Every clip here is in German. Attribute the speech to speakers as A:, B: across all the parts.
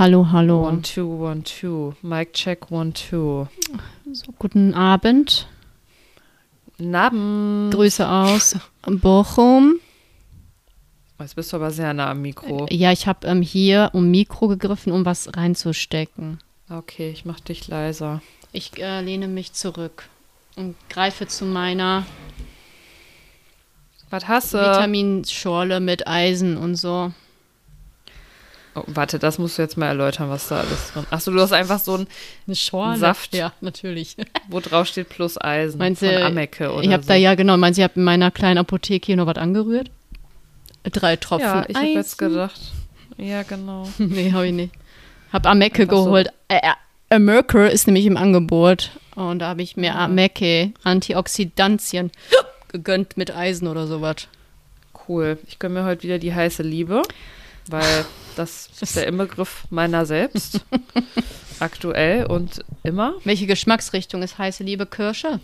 A: Hallo, hallo.
B: One, two, one, two. Mic check, one, two.
A: So, guten Abend.
B: Naben.
A: Grüße aus Bochum.
B: Jetzt bist du aber sehr nah am Mikro.
A: Ja, ich habe ähm, hier um Mikro gegriffen, um was reinzustecken.
B: Okay, ich mach dich leiser.
A: Ich äh, lehne mich zurück und greife zu meiner
B: Was hast du?
A: Vitaminschorle mit Eisen und so.
B: Oh, warte, das musst du jetzt mal erläutern, was da alles drin Achso, du hast einfach so ein,
A: Eine Schorle?
B: Saft.
A: Ja, natürlich.
B: wo drauf steht plus Eisen.
A: Meinst
B: von
A: du,
B: Amecke oder
A: ich habe
B: so.
A: da ja, genau, meinst du, ich habe in meiner kleinen Apotheke hier noch was angerührt? Drei Tropfen
B: Ja, ich habe jetzt gedacht. Ja, genau.
A: nee, habe ich nicht. Hab Amecke
B: Einfach so.
A: geholt. Äh, äh, Amerke ist nämlich im Angebot. Und da habe ich mir
B: Ah.
A: Amecke, Antioxidantien, gegönnt mit Eisen oder sowas.
B: Cool. Ich gönne mir heute wieder die heiße Liebe, weil das ist der Inbegriff meiner selbst. Aktuell und immer.
A: Welche Geschmacksrichtung ist heiße Liebe Kirsche?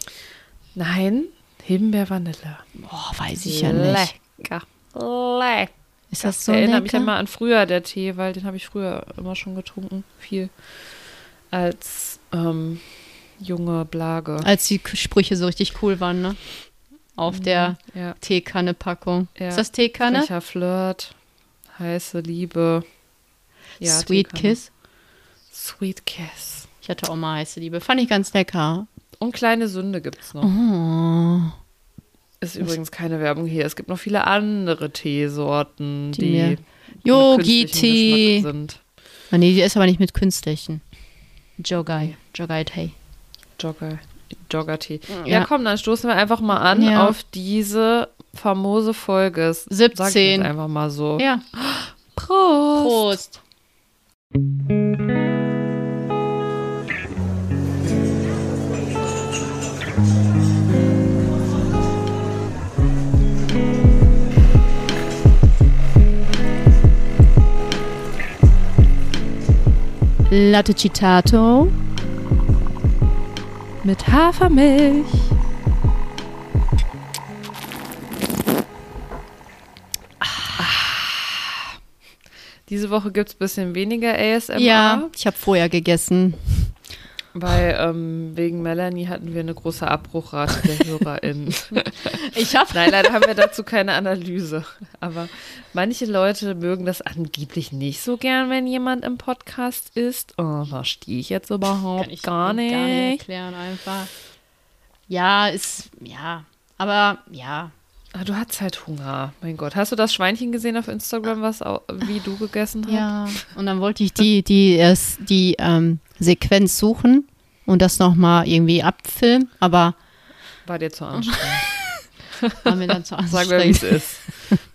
B: Nein, Himbeer-Vanille.
A: Boah, weiß ich ja nicht.
B: Lecker. Lecker.
A: Ist das
B: Das
A: so
B: erinnert mich
A: lecker?
B: immer an früher, der Tee, weil den habe ich früher immer schon getrunken. Viel. Als ähm, junge Blage.
A: Als die Sprüche so richtig cool waren, ne? Auf der
B: Ja.
A: Teekanne-Packung.
B: Ja.
A: Ist das Teekanne?
B: Frecher Flirt. Heiße Liebe. Ja,
A: Sweet. Kiss.
B: Sweet Kiss.
A: Ich hatte auch mal heiße Liebe. Fand ich ganz lecker.
B: Und kleine Sünde gibt's noch.
A: Oh.
B: Ist übrigens keine Werbung hier. Es gibt noch viele andere Teesorten,
A: Die
B: die,
A: Yogi-Tee.
B: sind.
A: Ah, nee, die ist aber nicht mit künstlichen. Jogai. Jogai-Tee.
B: Jogger. Jogger-Tee.
A: Ja.
B: Ja. komm, dann stoßen wir einfach mal an
A: Ja.
B: auf diese famose Folge. Es- Sag ich
A: 17.
B: einfach mal so.
A: Ja.
B: Prost.
A: Prost. Latte Citato.
B: Mit Hafermilch. Diese Woche gibt es ein bisschen weniger ASMR.
A: Ja, ich habe vorher gegessen.
B: Weil ähm, wegen Melanie hatten wir eine große Abbruchrate der HörerInnen.
A: Ich habe
B: Nein, leider haben wir dazu keine Analyse. Aber manche Leute mögen das angeblich nicht so gern, wenn jemand im Podcast ist. Oh, verstehe ich jetzt überhaupt gar nicht.
A: Gar nicht erklären einfach. Ja, ist, ja, aber ja.
B: Ah, du hast halt Hunger. Mein Gott. Hast du das Schweinchen gesehen auf Instagram, was wie du gegessen hast?
A: Ja, und dann wollte ich die, die, es- die ähm, Sequenz suchen und das nochmal irgendwie abfilmen, aber
B: War dir zu anstrengend.
A: war mir dann zu
B: Sagen wir, wie es
A: anstrengend,
B: ist.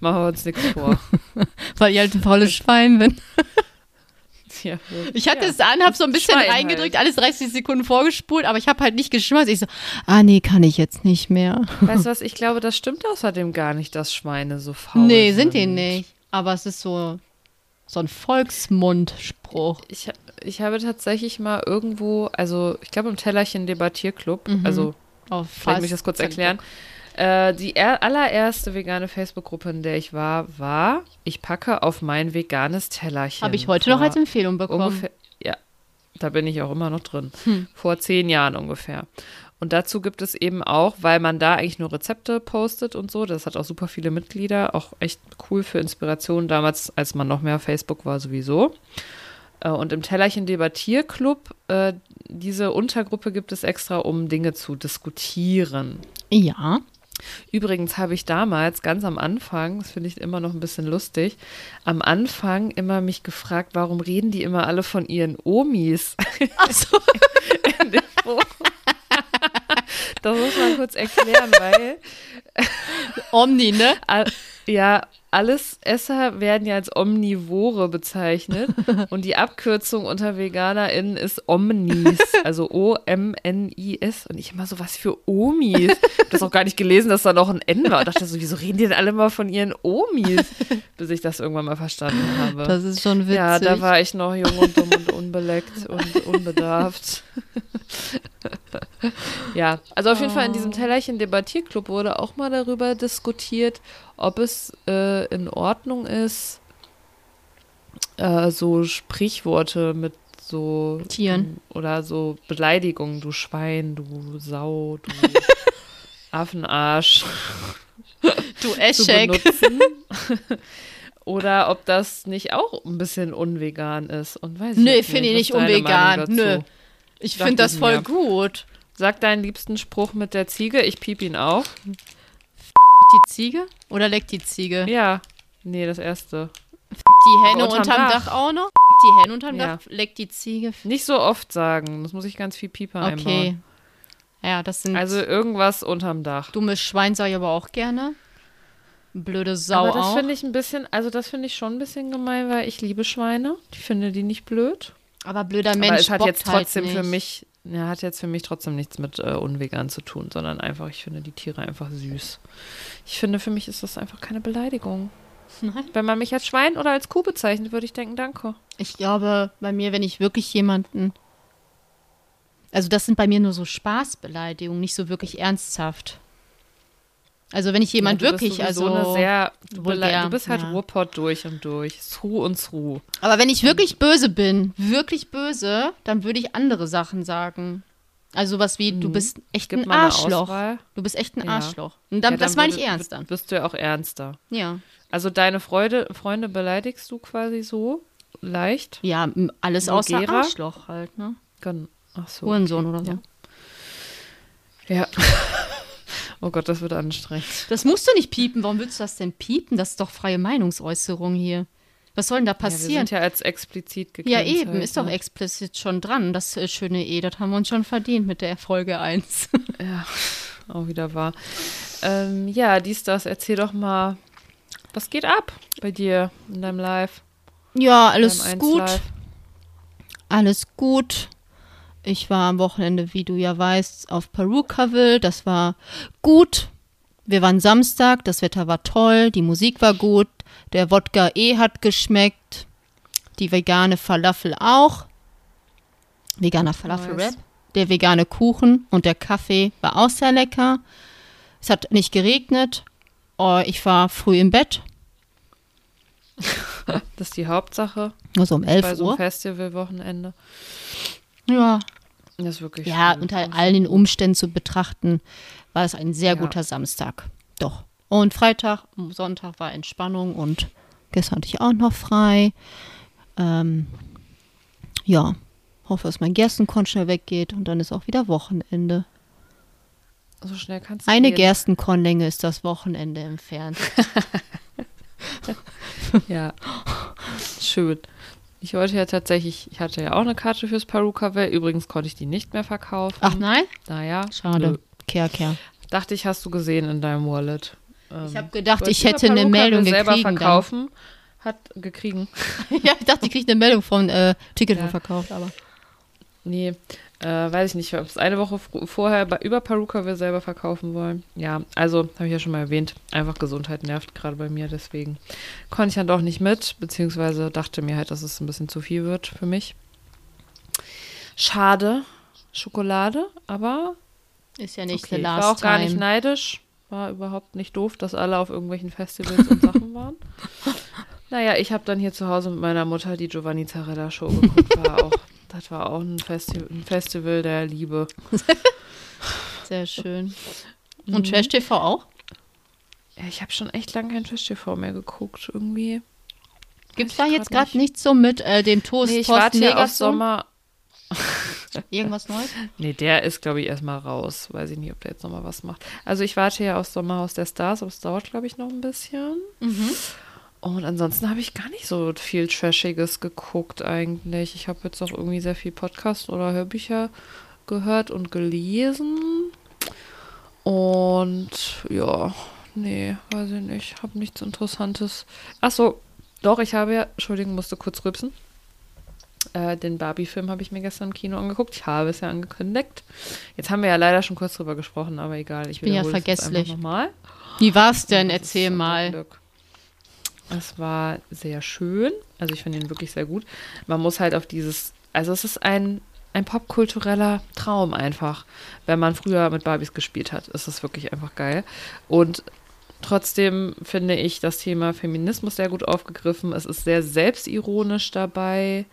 B: Machen wir uns nichts vor.
A: weil ich halt ein faules Schwein bin.
B: Ja,
A: Ich hatte
B: ja.
A: es an, habe so ein bisschen
B: Schwein
A: reingedrückt,
B: halt.
A: alles 30 Sekunden vorgespult, aber ich habe halt nicht geschmeißt. Ich so, ah nee, kann ich jetzt nicht mehr.
B: Weißt du was, ich glaube, das stimmt außerdem gar nicht, dass Schweine so faul
A: nee, sind
B: sind
A: die nicht. Aber es ist so, so ein Volksmundspruch.
B: Ich, ich habe tatsächlich mal irgendwo, also ich glaube im Tellerchen Debattierclub,
A: Mhm.
B: also
A: Auf
B: vielleicht muss ich das kurz erklären. Äh, die er allererste vegane Facebook-Gruppe, in der ich war, war, ich packe auf mein veganes Tellerchen.
A: Habe ich heute noch als Empfehlung bekommen.
B: ungefähr, ja, da bin ich auch immer noch drin.
A: Hm.
B: Vor zehn Jahren ungefähr. Und dazu gibt es eben auch, weil man da eigentlich nur Rezepte postet und so, das hat auch super viele Mitglieder, auch echt cool für Inspiration damals, als man noch mehr auf Facebook war sowieso. Äh, Und im Tellerchen Debattierclub, äh, diese Untergruppe gibt es extra, um Dinge zu diskutieren.
A: Ja.
B: Übrigens habe ich damals ganz am Anfang, das finde ich immer noch ein bisschen lustig, am Anfang immer mich gefragt, warum reden die immer alle von ihren Omis? Dem Forum? Das muss man kurz erklären, weil
A: Omni, ne?
B: ja, alles Esser werden ja als Omnivore bezeichnet und die Abkürzung unter VeganerInnen ist Omnis, also O-M-N-I-S und ich immer so, was für Omis? Ich habe das auch gar nicht gelesen, dass da noch ein N war und dachte so, wieso reden die denn alle mal von ihren Omis? Bis ich das irgendwann mal verstanden habe.
A: Das ist schon witzig.
B: Ja, da war ich noch jung und dumm und unbeleckt und unbedarft. ja, also auf jeden Fall in diesem Tellerchen Debattierclub wurde auch mal darüber diskutiert, ob es äh, in Ordnung ist, äh, so Sprichworte mit so
A: Tieren.
B: oder so Beleidigungen, du Schwein, du Sau, du Affenarsch
A: Du Eschek.
B: Oder ob das nicht auch ein bisschen unvegan ist. Und weiß ich
A: Nö,
B: jetzt
A: finde ich nicht unvegan. Nö. Ich finde das
B: ich
A: voll
B: mir.
A: gut.
B: Sag deinen liebsten Spruch mit der Ziege, ich piep ihn auch.
A: Die Ziege? Oder leckt die Ziege?
B: Ja. Nee, das erste.
A: Die Henne
B: Aber
A: unterm,
B: unterm
A: Dach.
B: Dach.
A: auch noch? Die Henne unterm
B: Ja.
A: Dach leckt die Ziege.
B: Nicht so oft sagen. Das muss ich ganz viel Pieper
A: Okay.
B: einbauen.
A: Ja, das sind
B: Also irgendwas unterm Dach.
A: dummes Schwein sag ich aber auch gerne. Blöde Sau
B: Aber das finde ich ein bisschen, also das finde ich schon ein bisschen gemein, weil ich liebe Schweine. Ich finde die nicht blöd.
A: aber blöder Mensch
B: Aber es hat jetzt trotzdem
A: halt
B: für mich, ja, hat jetzt für mich trotzdem nichts mit äh, unvegan zu tun, sondern einfach, ich finde die Tiere einfach süß. Ich finde, für mich ist das einfach keine Beleidigung.
A: Nein.
B: Wenn man mich als Schwein oder als Kuh bezeichnet, würde ich denken, danke.
A: Ich glaube, bei mir, wenn ich wirklich jemanden. Also, das sind bei mir nur so Spaßbeleidigungen, nicht so wirklich ernsthaft. Also, wenn ich jemand
B: Ja,
A: wirklich,
B: bist
A: also.
B: eine sehr, du, du bist halt
A: ja.
B: Ruhrpott durch und durch. Sru und Sru.
A: aber wenn ich wirklich böse bin, wirklich böse, dann würde ich andere Sachen sagen. Also, was wie, du bist echt ein Arschloch. Du bist echt ein
B: Ja.
A: Arschloch. Und dann,
B: Ja,
A: das
B: dann
A: meine ich ernst dann.
B: Wirst du ja auch ernster.
A: Ja.
B: Also deine Freude, Freunde beleidigst du quasi so leicht?
A: Ja, alles außer? Arschloch halt, ne?
B: Ach so.
A: Hurensohn oder so.
B: Ja. Ja. oh Gott, das wird anstrengend.
A: Das musst du nicht piepen. Warum willst du das denn piepen? Das ist doch freie Meinungsäußerung hier. Was soll denn da
B: Ja, wir
A: passieren?
B: sind ja als explizit
A: Ja,
B: gekennzeichnet.
A: eben, ist doch explizit schon dran. Das äh, schöne E, das haben wir uns schon verdient mit der Folge 1.
B: Ja, auch wieder wahr. Ähm, ja, dies, das, erzähl doch mal, was geht ab bei dir in deinem Live?
A: ja, alles
B: 1
A: gut.
B: Live?
A: Alles gut. Ich war am Wochenende, wie du ja weißt, auf Perukaville. Das war gut. Wir waren Samstag, das Wetter war toll, die Musik war gut, der Wodka E hat geschmeckt, die vegane Falafel auch. Veganer Falafel-Wrap. Der vegane Kuchen und der Kaffee war auch sehr lecker. Es hat nicht geregnet. Oh, ich war früh im Bett,
B: Das ist die Hauptsache
A: also um
B: bei
A: 11
B: so einem
A: Uhr.
B: Festivalwochenende.
A: Ja,
B: Das ist wirklich
A: Ja,
B: schön.
A: unter all den Umständen zu betrachten, war es ein sehr
B: Ja.
A: guter Samstag. Doch. Und Freitag, Sonntag war Entspannung und gestern hatte ich auch noch frei. Ähm, ja, hoffe, dass mein Gerstenkorn schnell weggeht und dann ist auch wieder Wochenende.
B: So schnell kannst du
A: Eine
B: gehen.
A: Gerstenkornlänge ist das Wochenende entfernt.
B: Ja, schön. Ich wollte ja tatsächlich, ich hatte ja auch eine Karte fürs Perukaville. Übrigens konnte ich die nicht mehr verkaufen.
A: Ach nein?
B: naja,
A: Schade.
B: nö.
A: Kehr, kehr.
B: Dachte ich, hast du gesehen in deinem Wallet. Ähm,
A: Ich habe gedacht, ich hätte eine Meldung
B: selber
A: gekriegt.
B: verkaufen. Hat gekriegen.
A: ja, ich dachte, ich kriege eine Meldung von äh, Ticket
B: Ja.
A: verkauft, aber.
B: Nee, äh, weiß ich nicht. Ich habe es eine Woche vorher bei, über Perukaville selber verkaufen wollen. Ja, also, habe ich ja schon mal erwähnt, einfach Gesundheit nervt gerade bei mir, deswegen konnte ich dann doch nicht mit, beziehungsweise dachte mir halt, dass es ein bisschen zu viel wird für mich. Schade, Schokolade, aber
A: Ist ja nicht
B: okay.
A: the
B: ich
A: last
B: war auch gar
A: time.
B: nicht neidisch. War überhaupt nicht doof, dass alle auf irgendwelchen Festivals und Sachen waren. Naja, ich habe dann hier zu Hause mit meiner Mutter die Giovanni Zarella Show geguckt. War auch, das war auch ein, Festi ein Festival der Liebe.
A: Sehr schön.
B: Mhm.
A: Und Trash TV auch?
B: Ja, ich habe schon echt lange kein Trash-TV mehr geguckt, irgendwie.
A: Gibt es da jetzt gerade nichts so mit äh, dem Toast
B: Nee, ich warte hier auf? Sommer.
A: Irgendwas Neues?
B: Nee, der ist, glaube ich, erstmal raus. Weiß ich nicht, ob der jetzt nochmal was macht. Also ich warte ja auf Sommerhaus der Stars, aber es dauert, glaube ich, noch ein bisschen.
A: Mhm.
B: Und ansonsten habe ich gar nicht so viel Trashiges geguckt eigentlich. Ich habe jetzt auch irgendwie sehr viel Podcast oder Hörbücher gehört und gelesen. Und ja, nee, weiß ich nicht. Habe nichts Interessantes. Ach so, doch, ich habe ja, Entschuldigung, musste kurz rübsen. Äh, den Barbie-Film habe ich mir gestern im Kino angeguckt. Ich habe es ja angekündigt. Jetzt haben wir ja leider schon kurz drüber gesprochen, aber egal. Ich
A: bin ja
B: es
A: vergesslich.
B: nochmal.
A: Wie war's denn?
B: Das ist
A: Erzähl mal.
B: Glück. Es war sehr schön. Also ich finde ihn wirklich sehr gut. Man muss halt auf dieses, also es ist ein, ein popkultureller Traum einfach. Wenn man früher mit Barbies gespielt hat, ist es wirklich einfach geil. Und Trotzdem finde ich das Thema Feminismus sehr gut aufgegriffen. Es ist sehr selbstironisch dabei.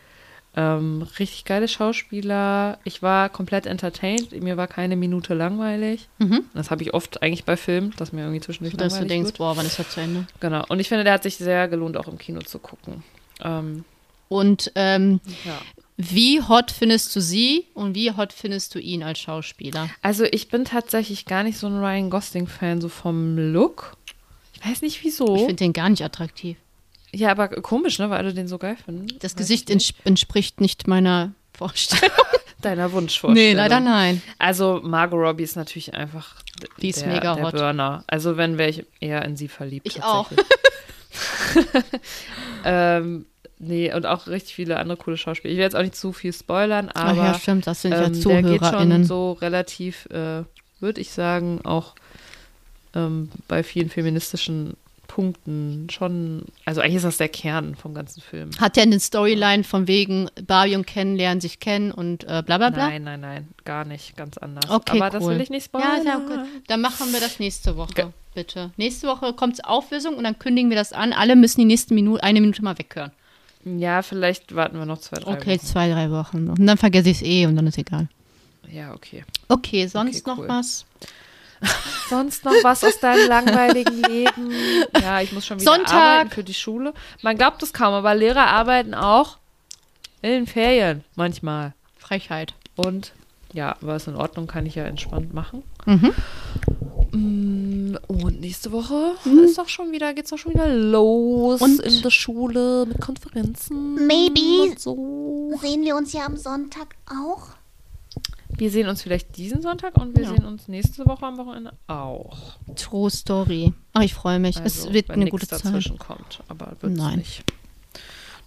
B: Ähm, richtig geile Schauspieler. Ich war komplett entertained. Mir war keine Minute langweilig.
A: Mhm.
B: Das habe ich oft eigentlich bei Filmen, dass mir irgendwie zwischendurch
A: Dass du
B: langweilig
A: denkst,
B: wird.
A: boah, wann ist das zu Ende?
B: Genau. Und ich finde, der hat sich sehr gelohnt, auch im Kino zu gucken. Ähm,
A: Und ähm,
B: ja.
A: wie hot findest du sie und wie hot findest du ihn als Schauspieler?
B: Also ich bin tatsächlich gar nicht so ein Ryan Gosling-Fan, so vom Look. Ich weiß nicht wieso.
A: Ich finde den gar nicht attraktiv.
B: Ja, aber komisch, ne, weil alle den so geil finden.
A: Das
B: Weiß
A: Gesicht
B: ich nicht.
A: ents entspricht nicht meiner Vorstellung.
B: deiner Wunschvorstellung.
A: nee, leider nein.
B: Also Margot Robbie ist natürlich einfach
A: Die ist
B: der,
A: mega
B: der
A: hot.
B: Burner. Also wenn wäre ich eher in sie verliebt.
A: Ich auch.
B: ähm, nee, und auch richtig viele andere coole Schauspieler. Ich will jetzt auch nicht zu viel spoilern,
A: Ach
B: aber
A: ja, stimmt, das sind ja
B: ähm, der geht schon so relativ, äh, würde ich sagen, auch ähm, bei vielen feministischen Punkten schon, also eigentlich ist das der Kern vom ganzen Film.
A: Hat der eine Storyline von wegen Barbie und Ken lernen sich kennen und äh, bla bla bla?
B: Nein, nein, nein, gar nicht, ganz anders.
A: Okay,
B: Aber das
A: cool.
B: will ich nicht
A: Ja,
B: spoilern.
A: ja, gut. Dann machen wir das nächste Woche,
B: Ge-
A: bitte. Nächste Woche kommt Auflösung und dann kündigen wir das an. Alle müssen die nächste Minute, eine Minute mal weghören.
B: Ja, vielleicht warten wir noch zwei, drei
A: Okay,
B: Wochen.
A: zwei, drei Wochen. Und dann vergesse ich es eh und dann ist egal.
B: Ja, okay.
A: Okay, sonst
B: Okay,
A: noch
B: cool.
A: was?
B: Sonst noch was aus deinem langweiligen Leben? Ja, ich muss schon wieder
A: Sonntag.
B: arbeiten für die Schule. Man glaubt es kaum, aber Lehrer arbeiten auch in den Ferien manchmal.
A: Frechheit.
B: Und ja, war es in Ordnung, kann ich ja entspannt machen.
A: Mhm.
B: Mm, Und nächste Woche ist doch schon wieder, geht's doch schon wieder los
A: Und?
B: in der Schule mit Konferenzen.
C: Maybe.
B: Und so.
C: Sehen wir uns ja am Sonntag auch?
B: Wir sehen uns vielleicht diesen Sonntag und wir
A: Ja.
B: sehen uns nächste Woche am Wochenende auch.
A: True Story. Ach, ich freue mich.
B: Also,
A: es wird eine gute Zeit.
B: dazwischen kommt, aber wird es
A: Nein.
B: nicht.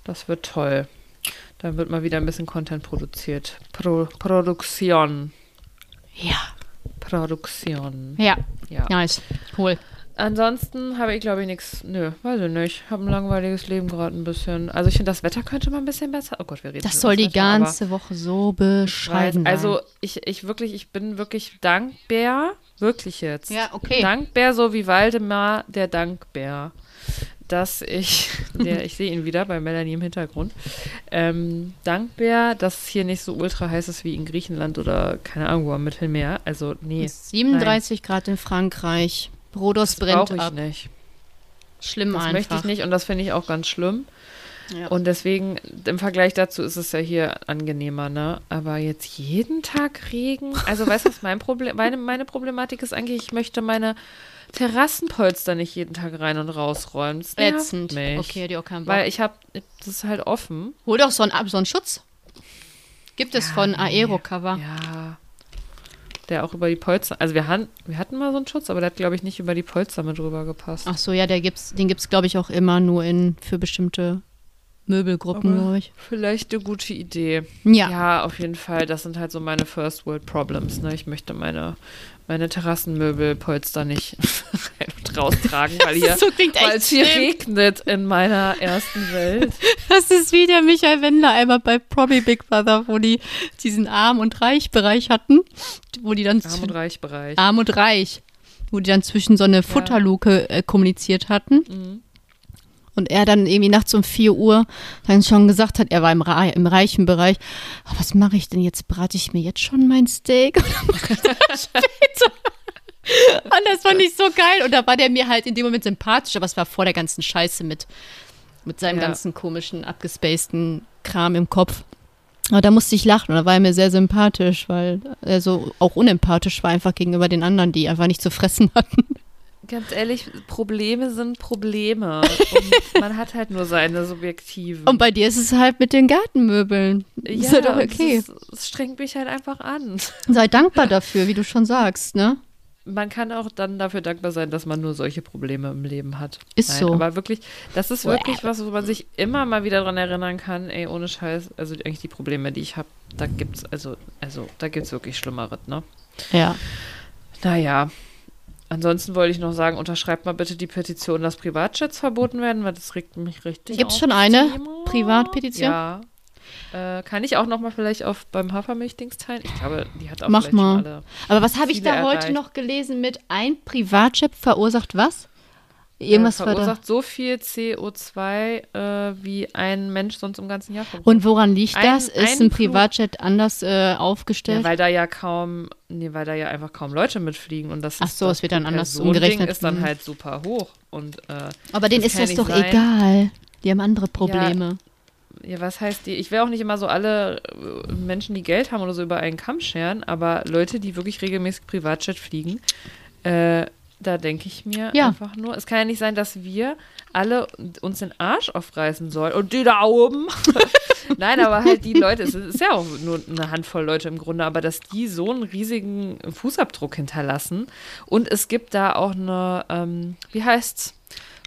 B: Das wird toll. Dann wird mal wieder ein bisschen Content produziert. Pro Produktion.
A: Ja.
B: Produktion.
A: Ja,
B: Ja.
A: nice. Cool.
B: Ansonsten habe ich, glaube ich, nichts. Nö, weiß ich nicht. Habe ein langweiliges Leben gerade ein bisschen. Also ich finde, das Wetter könnte mal ein bisschen besser. Oh Gott, wir reden
A: Das soll die
B: Wetter,
A: ganze Woche so bescheiden
B: Also ich, ich wirklich, ich bin wirklich dankbar. Wirklich jetzt.
A: Ja, okay.
B: Dankbär, so wie Waldemar der Dankbär. Dass ich, der, ich sehe ihn wieder bei Melanie im Hintergrund. Ähm, Dankbär, dass es hier nicht so ultra heiß ist wie in Griechenland oder keine Ahnung wo am Mittelmeer. Also, nee.
A: Es ist 37 Grad in Frankreich. Rhodos
B: Das
A: brennt
B: ich
A: ab.
B: nicht.
A: Schlimm
B: Das
A: einfach.
B: möchte ich nicht und das finde ich auch ganz schlimm.
A: Ja.
B: Und deswegen, im Vergleich dazu ist es ja hier angenehmer, ne? Aber jetzt jeden Tag Regen. Also, weißt du, was mein Problem, meine, meine Problematik ist eigentlich, ich möchte meine Terrassenpolster nicht jeden Tag rein und rausräumen. Das
A: Ätzend.
B: Mich.
A: Okay, die auch keinen Bock.
B: Weil ich habe, das ist halt offen.
A: Hol doch so einen, so einen Schutz. Gibt es
B: Ja,
A: von
B: nee.
A: Aero-Cover.
B: Ja. Der auch über die Polster, also wir, han, wir hatten mal so einen Schutz, aber der hat, glaube ich, nicht über die Polster mit rüber gepasst.
A: Ach so, ja, der gibt's, den gibt es, glaube ich, auch immer nur in für bestimmte Möbelgruppen, glaube ich.
B: Vielleicht eine gute Idee.
A: Ja.
B: Ja, auf jeden Fall. Das sind halt so meine First World Problems. Ne? Ich möchte meine, meine Terrassenmöbelpolster nicht rein und raustragen, weil hier,
A: so
B: weil es hier
A: schlimm.
B: regnet in meiner ersten Welt.
A: Das ist wie der Michael Wendler einmal bei Promi Big Brother, wo die diesen Arm- und Reich-Bereich hatten, wo die dann
B: Arm- und Reichbereich.
A: Arm und Reich, wo die dann zwischen so eine Futterluke äh, kommuniziert hatten.
B: Mhm.
A: Und er dann irgendwie nachts um 4 Uhr dann schon gesagt hat, er war im, Ra im reichen Bereich, "Ah, was mache ich denn jetzt? Brate ich mir jetzt schon mein Steak oder mache ich das später? Und das fand ich so geil. Und da war der mir halt in dem Moment sympathisch, aber es war vor der ganzen Scheiße mit, mit seinem
B: Ja.
A: ganzen komischen, abgespaceden Kram im Kopf. Aber da musste ich lachen und da war er mir sehr sympathisch, weil er so auch unempathisch war einfach gegenüber den anderen, die einfach nicht zu fressen hatten.
B: Ganz ehrlich, Probleme sind Probleme. Und man hat halt nur seine subjektiven.
A: Und bei dir ist es halt mit den Gartenmöbeln. ist ja doch
B: und
A: okay.
B: Es, strengt mich halt einfach an.
A: Sei dankbar dafür, wie du schon sagst, ne?
B: Man kann auch dann dafür dankbar sein, dass man nur solche Probleme im Leben hat.
A: Ist so.
B: Aber wirklich, das ist wirklich was, wo man sich immer mal wieder dran erinnern kann, ey, ohne Scheiß, also eigentlich die Probleme, die ich habe, da gibt's, also, also, da gibt's wirklich Schlimmeres, ne?
A: Ja.
B: Naja. Ansonsten wollte ich noch sagen, unterschreibt mal bitte die Petition, dass Privatjets verboten werden, weil das regt mich richtig
A: Gibt's
B: auf,
A: schon eine
B: Thema.
A: Privatpetition?
B: Ja. Äh, kann ich auch noch mal vielleicht auf beim Hafermilchdings teilen? Ich glaube, die hat auch
A: Mach mal. Aber was habe ich da heute
B: erreicht.
A: noch gelesen mit ein Privatjet verursacht was? Irgendwas
B: äh, verursacht so viel CO2, äh, wie ein Mensch sonst im ganzen Jahr verbraucht.
A: Und woran liegt
B: Ein-
A: das? Ist
B: ein
A: ein Privatjet anders äh,
B: Ja,
A: aufgestellt?
B: weil da ja kaum, nee, weil da ja einfach kaum Leute mitfliegen und das
A: Ach so, es wird dann anders umgerechnet.
B: Ist dann
A: Mhm.
B: halt super hoch und äh,
A: Aber denen ist das doch
B: sein.
A: egal. Die haben andere Probleme.
B: ja, was heißt die? Ich will auch nicht immer so alle äh, Menschen, die Geld haben oder so über einen Kamm scheren, aber Leute, die wirklich regelmäßig Privatjet fliegen, äh, da denke ich mir
A: Ja.
B: einfach nur, es kann ja nicht sein, dass wir alle uns den Arsch aufreißen sollen und die da oben. Nein, aber halt die Leute, es ist ja auch nur eine Handvoll Leute im Grunde, aber dass die so einen riesigen Fußabdruck hinterlassen und es gibt da auch eine, ähm, wie heißt's,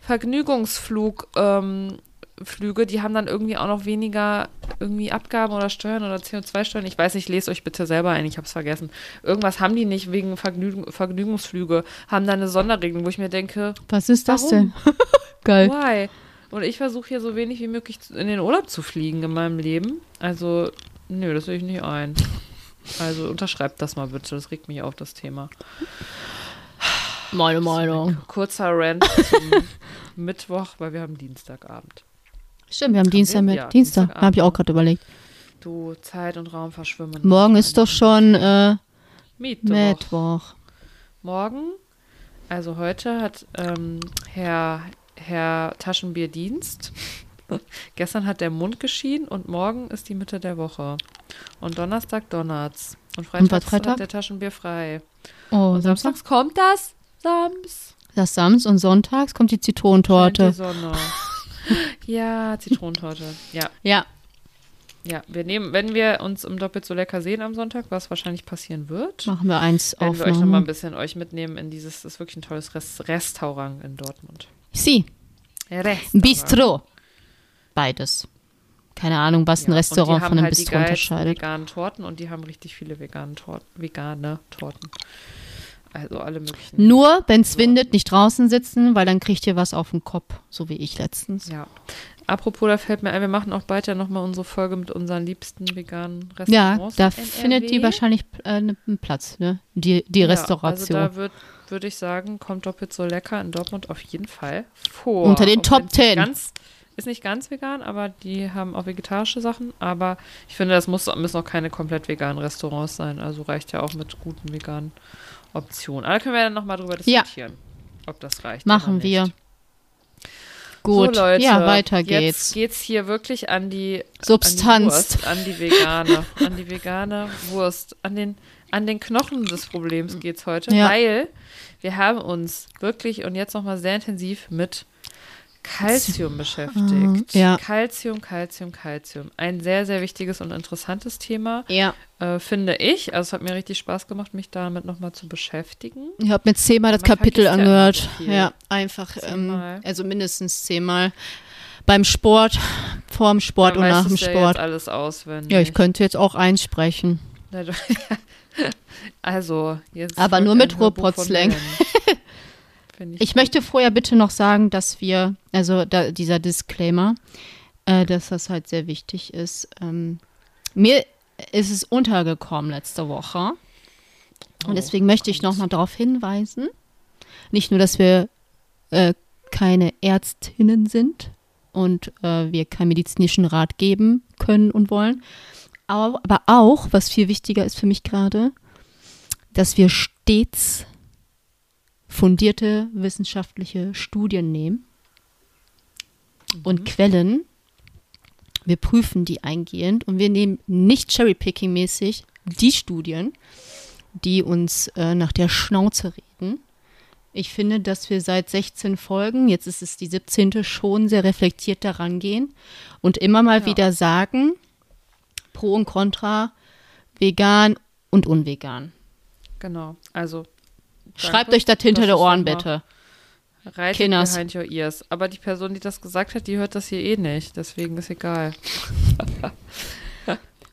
B: Vergnügungsflug, ähm, Flüge, die haben dann irgendwie auch noch weniger irgendwie Abgaben oder Steuern oder CO2-Steuern. Ich weiß nicht, lest euch bitte selber ein, ich habe es vergessen. Irgendwas haben die nicht wegen Vergnüg Vergnügungsflüge, haben da eine Sonderregelung, wo ich mir denke,
A: Was ist das
B: Warum?
A: denn? Geil.
B: why? Und ich versuche hier so wenig wie möglich in den Urlaub zu fliegen in meinem Leben. Also, nö, das sehe ich nicht ein. Also unterschreibt das mal bitte, das regt mich auf, das Thema.
A: Meine Meinung.
B: Kurzer Rant zum Mittwoch, weil wir haben Dienstagabend.
A: Stimmt, wir haben Dienstag mit.
B: Ja,
A: Dienstag,
B: Dienstagabend.
A: habe ich auch gerade überlegt.
B: Du, Zeit und Raum verschwimmen.
A: Morgen ist doch schon äh,
B: Mittwoch.
A: Mittwoch.
B: Morgen, also heute hat ähm, Herr, Herr Taschenbierdienst, gestern hat der Mund geschienen und morgen ist die Mitte der Woche. Und Donnerstag donnert's. Und
A: Und was
B: Freitag
A: Freitag?
B: hat der Taschenbier frei.
A: Oh,
B: Und
A: Samstag?
B: samstags kommt das. Sams.
A: Das Sams und sonntags kommt die
B: Scheint
A: Zitronentorte.
B: Die Sonne. ja, Zitronentorte. Ja,
A: Ja,
B: ja. Wir nehmen, wenn wir uns im Doppelt so lecker sehen am Sonntag, was wahrscheinlich passieren wird,
A: machen wir eins
B: werden wir euch nochmal ein bisschen euch mitnehmen in dieses, das ist wirklich ein tolles Rest, Restaurant in Dortmund.
A: Sie,
B: Restaurant.
A: Bistro. Beides. Keine Ahnung, was ein
B: Ja,
A: Restaurant
B: die haben
A: von einem
B: halt die
A: Bistro
B: geilsten
A: unterscheidet.
B: veganen Torten und die haben richtig viele vegane Torten. Vegane Torten. Also alle möglichen.
A: Nur, wenn es windet, nicht draußen sitzen, weil dann kriegt ihr was auf den Kopf, so wie ich letztens.
B: Ja. Apropos, da fällt mir ein, wir machen auch bald ja nochmal unsere Folge mit unseren liebsten veganen
A: Ja,
B: Restaurants.
A: da
B: in
A: findet die wahrscheinlich äh, ne- einen Platz, ne? Die, die Restauration.
B: Ja, also da würde würd ich sagen, kommt doppelt so lecker in Dortmund auf jeden Fall vor.
A: Unter den
B: Auch
A: Top
B: wenn's nicht
A: 10.
B: Ganz, ist nicht ganz vegan, aber die haben auch vegetarische Sachen. Aber ich finde, das muss, müssen auch keine komplett veganen Restaurants sein. Also reicht ja auch mit guten veganen Optionen. Aber da können wir dann nochmal drüber
A: Ja.
B: diskutieren, ob das reicht.
A: Machen wir. Gut,
B: So, Leute,
A: ja, weiter
B: Jetzt
A: geht's.
B: geht's hier wirklich an die
A: Substanz.
B: an die, Wurst, an die vegane, an die vegane Wurst, an den, an den Knochen des Problems geht's heute,
A: Ja.
B: weil wir haben uns wirklich und jetzt nochmal sehr intensiv mit Calcium beschäftigt.
A: ja.
B: Calcium, Calcium, Calcium. Ein sehr, sehr wichtiges und interessantes Thema,
A: Ja.
B: äh, finde ich. Also es hat mir richtig Spaß gemacht, mich damit nochmal zu beschäftigen.
A: Ich habe mir zehnmal das
B: Man
A: Kapitel
B: ja
A: angehört. Ja, einfach, ähm, also mindestens zehnmal. Beim Sport, vorm Sport
B: Dann
A: und nach dem
B: ja
A: Sport.
B: Jetzt alles auswendig.
A: Ja, ich könnte jetzt auch einsprechen.
B: Also, jetzt.
A: Aber nur mit.
B: Helen. Finde
A: Ich
B: gut.
A: möchte vorher bitte noch sagen, dass wir, also da, dieser Disclaimer, äh, dass das halt sehr wichtig ist. Ähm, mir ist es untergekommen letzte Woche. Und
B: Oh,
A: deswegen möchte ich nochmal darauf hinweisen, nicht nur, dass wir äh, keine Ärztinnen sind und äh, wir keinen medizinischen Rat geben können und wollen, aber, aber auch, was viel wichtiger ist für mich gerade, dass wir stets fundierte wissenschaftliche Studien nehmen und Quellen. Wir prüfen die eingehend und wir nehmen nicht cherrypicking-mäßig die Studien, die uns äh, nach der Schnauze reden. Ich finde, dass wir seit 16 Folgen, jetzt ist es die 17. schon sehr reflektiert daran gehen und immer mal
B: Ja.
A: wieder sagen, pro und contra, vegan und unvegan.
B: Genau. Also.
A: Schreibt euch das hinter
B: dass
A: der Ohren bitte.
B: Right
A: Kinders.
B: behind your ears. Aber die Person, die das gesagt hat, die hört das hier eh nicht. Deswegen ist egal.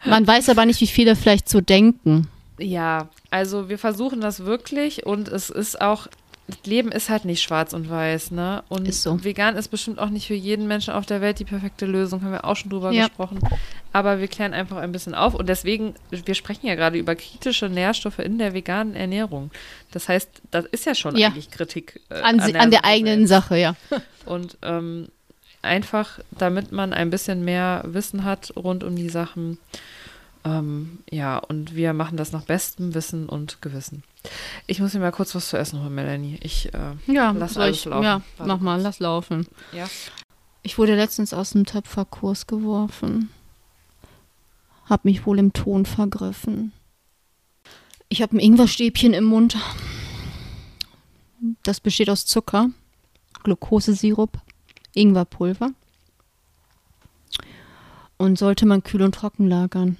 A: Man weiß aber nicht, wie viele vielleicht so denken.
B: Ja, also wir versuchen das wirklich und es ist auch, das Leben ist halt nicht schwarz und weiß, ne? Und
A: Ist so.
B: vegan ist bestimmt auch nicht für jeden Menschen auf der Welt die perfekte Lösung, haben wir auch schon drüber
A: Ja.
B: gesprochen. aber wir klären einfach ein bisschen auf. Und deswegen, wir sprechen ja gerade über kritische Nährstoffe in der veganen Ernährung. Das heißt, das ist ja schon
A: Ja.
B: eigentlich Kritik äh,
A: An, si- an der eigenen Sache, ja.
B: Und ähm, einfach, damit man ein bisschen mehr Wissen hat rund um die Sachen. Ähm, ja, und wir machen das nach bestem Wissen und Gewissen. Ich muss mir mal kurz was zu essen holen, Melanie. Ich, äh,
A: Ja,
B: Lass alles
A: ich,
B: laufen.
A: ja
B: Warte
A: mach mal, lass laufen.
B: ja.
A: Ich wurde letztens aus dem Töpferkurs geworfen. Hab mich wohl im Ton vergriffen. Ich habe ein Ingwerstäbchen im Mund. Das besteht aus Zucker, Glukosesirup, Ingwerpulver. Und sollte man kühl und trocken lagern.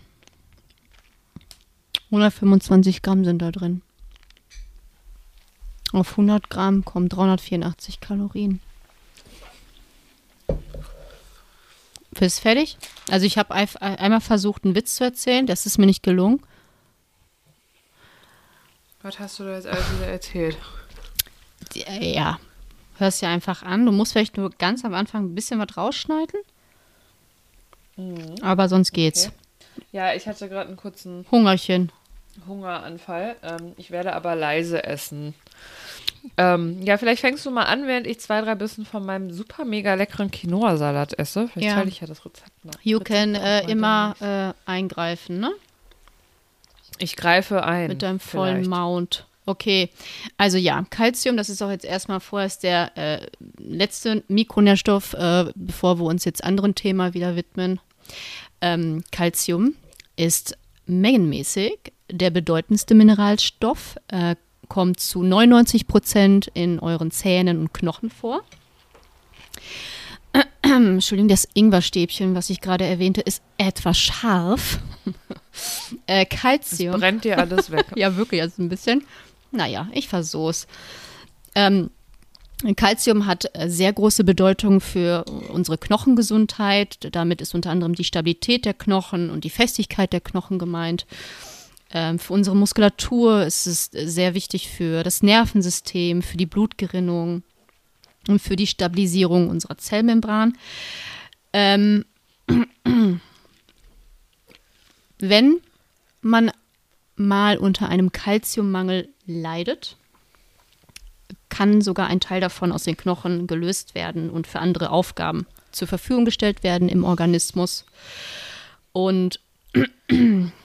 A: 125 Gramm sind da drin. Auf 100 Gramm kommen 384 Kalorien. Bist fertig? Also ich habe eif- einmal versucht, einen Witz zu erzählen. Das ist mir nicht gelungen.
B: Was hast du da jetzt alles wieder erzählt?
A: Äh, Ja, hörst dir einfach an. Du musst vielleicht nur ganz am Anfang ein bisschen was rausschneiden. Aber sonst geht's.
B: Okay. Ja, ich hatte gerade einen kurzen
A: Hungerchen.
B: Hungeranfall. Ähm, ich werde aber leise essen. Ähm, ja, vielleicht fängst du mal an, während ich zwei, drei Bissen von meinem super mega leckeren Quinoa-Salat esse. Vielleicht
A: Ja.
B: teile ich ja das Rezept noch.
A: You
B: Rezept
A: can äh,
B: mal
A: immer äh, eingreifen, ne?
B: Ich greife ein.
A: Mit deinem vollen
B: vielleicht.
A: Mount. Okay, also ja, Calcium, das ist auch jetzt erstmal vorerst der äh, letzte Mikronährstoff, äh, bevor wir uns jetzt anderen Thema wieder widmen. Ähm, Calcium ist mengenmäßig der bedeutendste Mineralstoff, äh, kommt zu 99 Prozent in euren Zähnen und Knochen vor. Entschuldigung, das Ingwerstäbchen, was ich gerade erwähnte, ist etwas scharf. äh, Calcium.
B: Brennt dir alles weg.
A: Ja, wirklich, also ein bisschen. Naja, ich versuch's. Ähm, Calcium hat äh, sehr große Bedeutung für unsere Knochengesundheit. Damit ist unter anderem die Stabilität der Knochen und die Festigkeit der Knochen gemeint. Ähm, für unsere Muskulatur ist es sehr wichtig für das Nervensystem, für die Blutgerinnung und für die Stabilisierung unserer Zellmembran. Ähm, wenn man mal unter einem Kalziummangel leidet, kann sogar ein Teil davon aus den Knochen gelöst werden und für andere Aufgaben zur Verfügung gestellt werden im Organismus. Und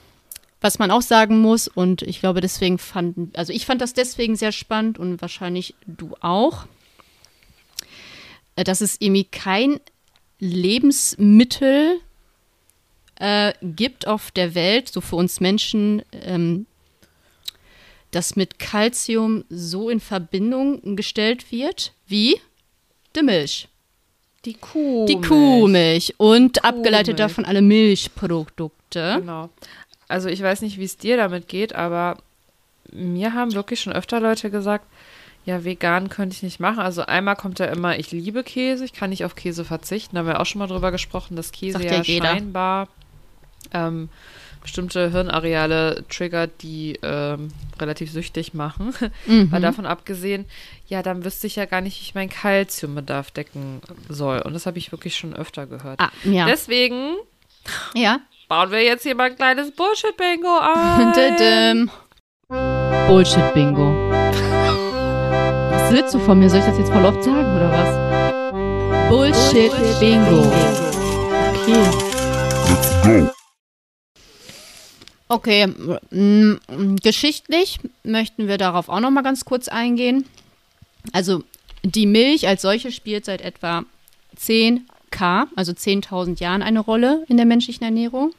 A: was man auch sagen muss, und ich glaube, deswegen fand, also ich fand das deswegen sehr spannend und wahrscheinlich du auch, äh, dass es irgendwie kein Lebensmittel äh, gibt auf der Welt, so für uns Menschen, ähm, das mit Calcium so in Verbindung gestellt wird wie die Milch.
B: Die Kuh.
A: Die Kuhmilch und abgeleitet
B: Kuhmilch.
A: davon alle Milchprodukte.
B: Genau. Also ich weiß nicht, wie es dir damit geht, aber mir haben wirklich schon öfter Leute gesagt, ja, vegan könnte ich nicht machen. Also einmal kommt ja immer, ich liebe Käse, ich kann nicht auf Käse verzichten. Da haben wir auch schon mal drüber gesprochen, dass Käse ja
A: ja
B: scheinbar ähm, bestimmte Hirnareale triggert, die ähm, relativ süchtig machen.
A: Mhm.
B: Weil davon abgesehen, ja, dann wüsste ich ja gar nicht, wie ich meinen Kalziumbedarf decken soll. Und das habe ich wirklich schon öfter gehört.
A: Ah, ja.
B: Deswegen
A: ja.
B: Bauen wir jetzt hier mal ein kleines Bullshit-Bingo ein.
A: Bullshit-Bingo. Was willst du von mir? Soll ich das jetzt voll oft sagen oder was? Bullshit-Bingo. Okay. Okay, geschichtlich möchten wir darauf auch noch mal ganz kurz eingehen. Also die Milch als solche spielt seit etwa 10k, also 10.000 Jahren eine Rolle in der menschlichen Ernährung.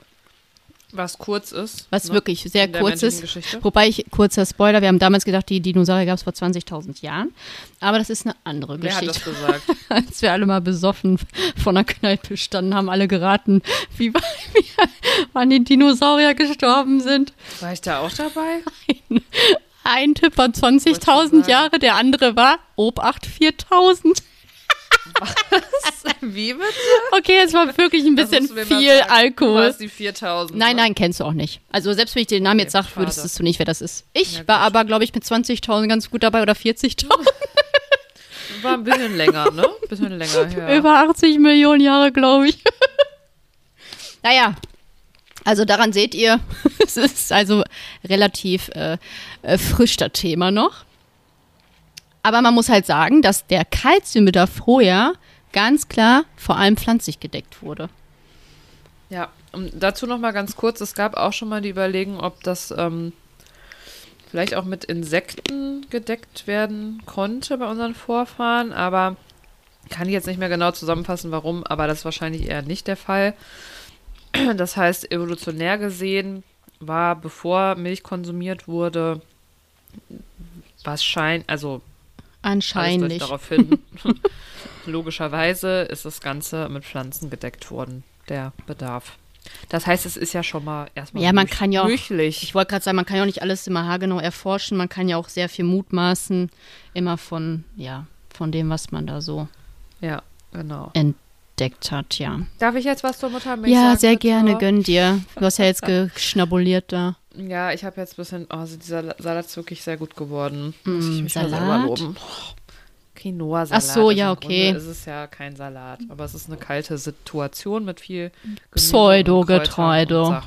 B: Was kurz ist.
A: Was
B: ne,
A: wirklich sehr
B: der
A: kurz ist.
B: Geschichte.
A: Wobei ich, kurzer Spoiler, wir haben damals gedacht, die Dinosaurier gab es vor 20.000 Jahren. Aber das ist eine andere
B: Wer hat das
A: Geschichte.
B: gesagt?
A: Als wir alle mal besoffen vor einer Kneipe standen, haben alle geraten, wie, wie wann die Dinosaurier gestorben sind.
B: War ich da auch dabei?
A: Ein Tipp war
B: Wollte ich
A: 20.000
B: sagen.
A: Jahre, der andere war Obacht 4.000.
B: Wie bitte?
A: Okay, es war wirklich ein bisschen
B: du
A: viel
B: sagen. Du
A: Alkohol.
B: warst die 4000.
A: Nein,
B: ne?
A: nein, kennst du auch nicht. Also selbst wenn ich den Namen jetzt
B: Okay,
A: sage, würdest du nicht, wer das ist. Ich
B: Ja,
A: war aber, glaube ich, mit 20.000 ganz gut dabei oder 40.000.
B: War ein bisschen länger, ne? Ein bisschen länger her.
A: Über 80 Millionen Jahre, glaube ich. naja, Also daran seht ihr, es ist also relativ äh, äh, frisch das Thema noch. Aber man muss halt sagen, dass der Kalziumbedarf vorher ganz klar vor allem pflanzlich gedeckt wurde.
B: Ja, und dazu noch mal ganz kurz, es gab auch schon mal die Überlegung, ob das ähm, vielleicht auch mit Insekten gedeckt werden konnte bei unseren Vorfahren, aber kann ich jetzt nicht mehr genau zusammenfassen, warum, aber das ist wahrscheinlich eher nicht der Fall. Das heißt, evolutionär gesehen war, bevor Milch konsumiert wurde, wahrscheinlich, also
A: Anscheinlich.
B: darauf hin. Logischerweise ist das Ganze mit Pflanzen gedeckt worden, der Bedarf. Das heißt, es ist ja schon mal erstmal
A: Ja, man kann ja auch, ich wollte gerade sagen, man kann ja auch nicht alles immer haargenau erforschen. Man kann ja auch sehr viel mutmaßen, immer von, ja, von dem, was man da so
B: Ja, genau.
A: entdeckt hat, ja.
B: Darf ich jetzt was zur Muttermilch
A: Ja,
B: sagen?
A: sehr
B: bitte?
A: gerne, gönn dir. Du hast ja jetzt geschnabuliert da.
B: Ja, ich habe jetzt ein bisschen, oh, also dieser Salat ist wirklich sehr gut geworden.
A: Mm,
B: Muss ich mich mal selber
A: Salat?
B: loben. Oh, Quinoa-Salat.
A: Ach so, ja, okay.
B: Grunde ist es ja kein Salat, aber es ist eine kalte Situation mit viel
A: Pseudo-Getreide.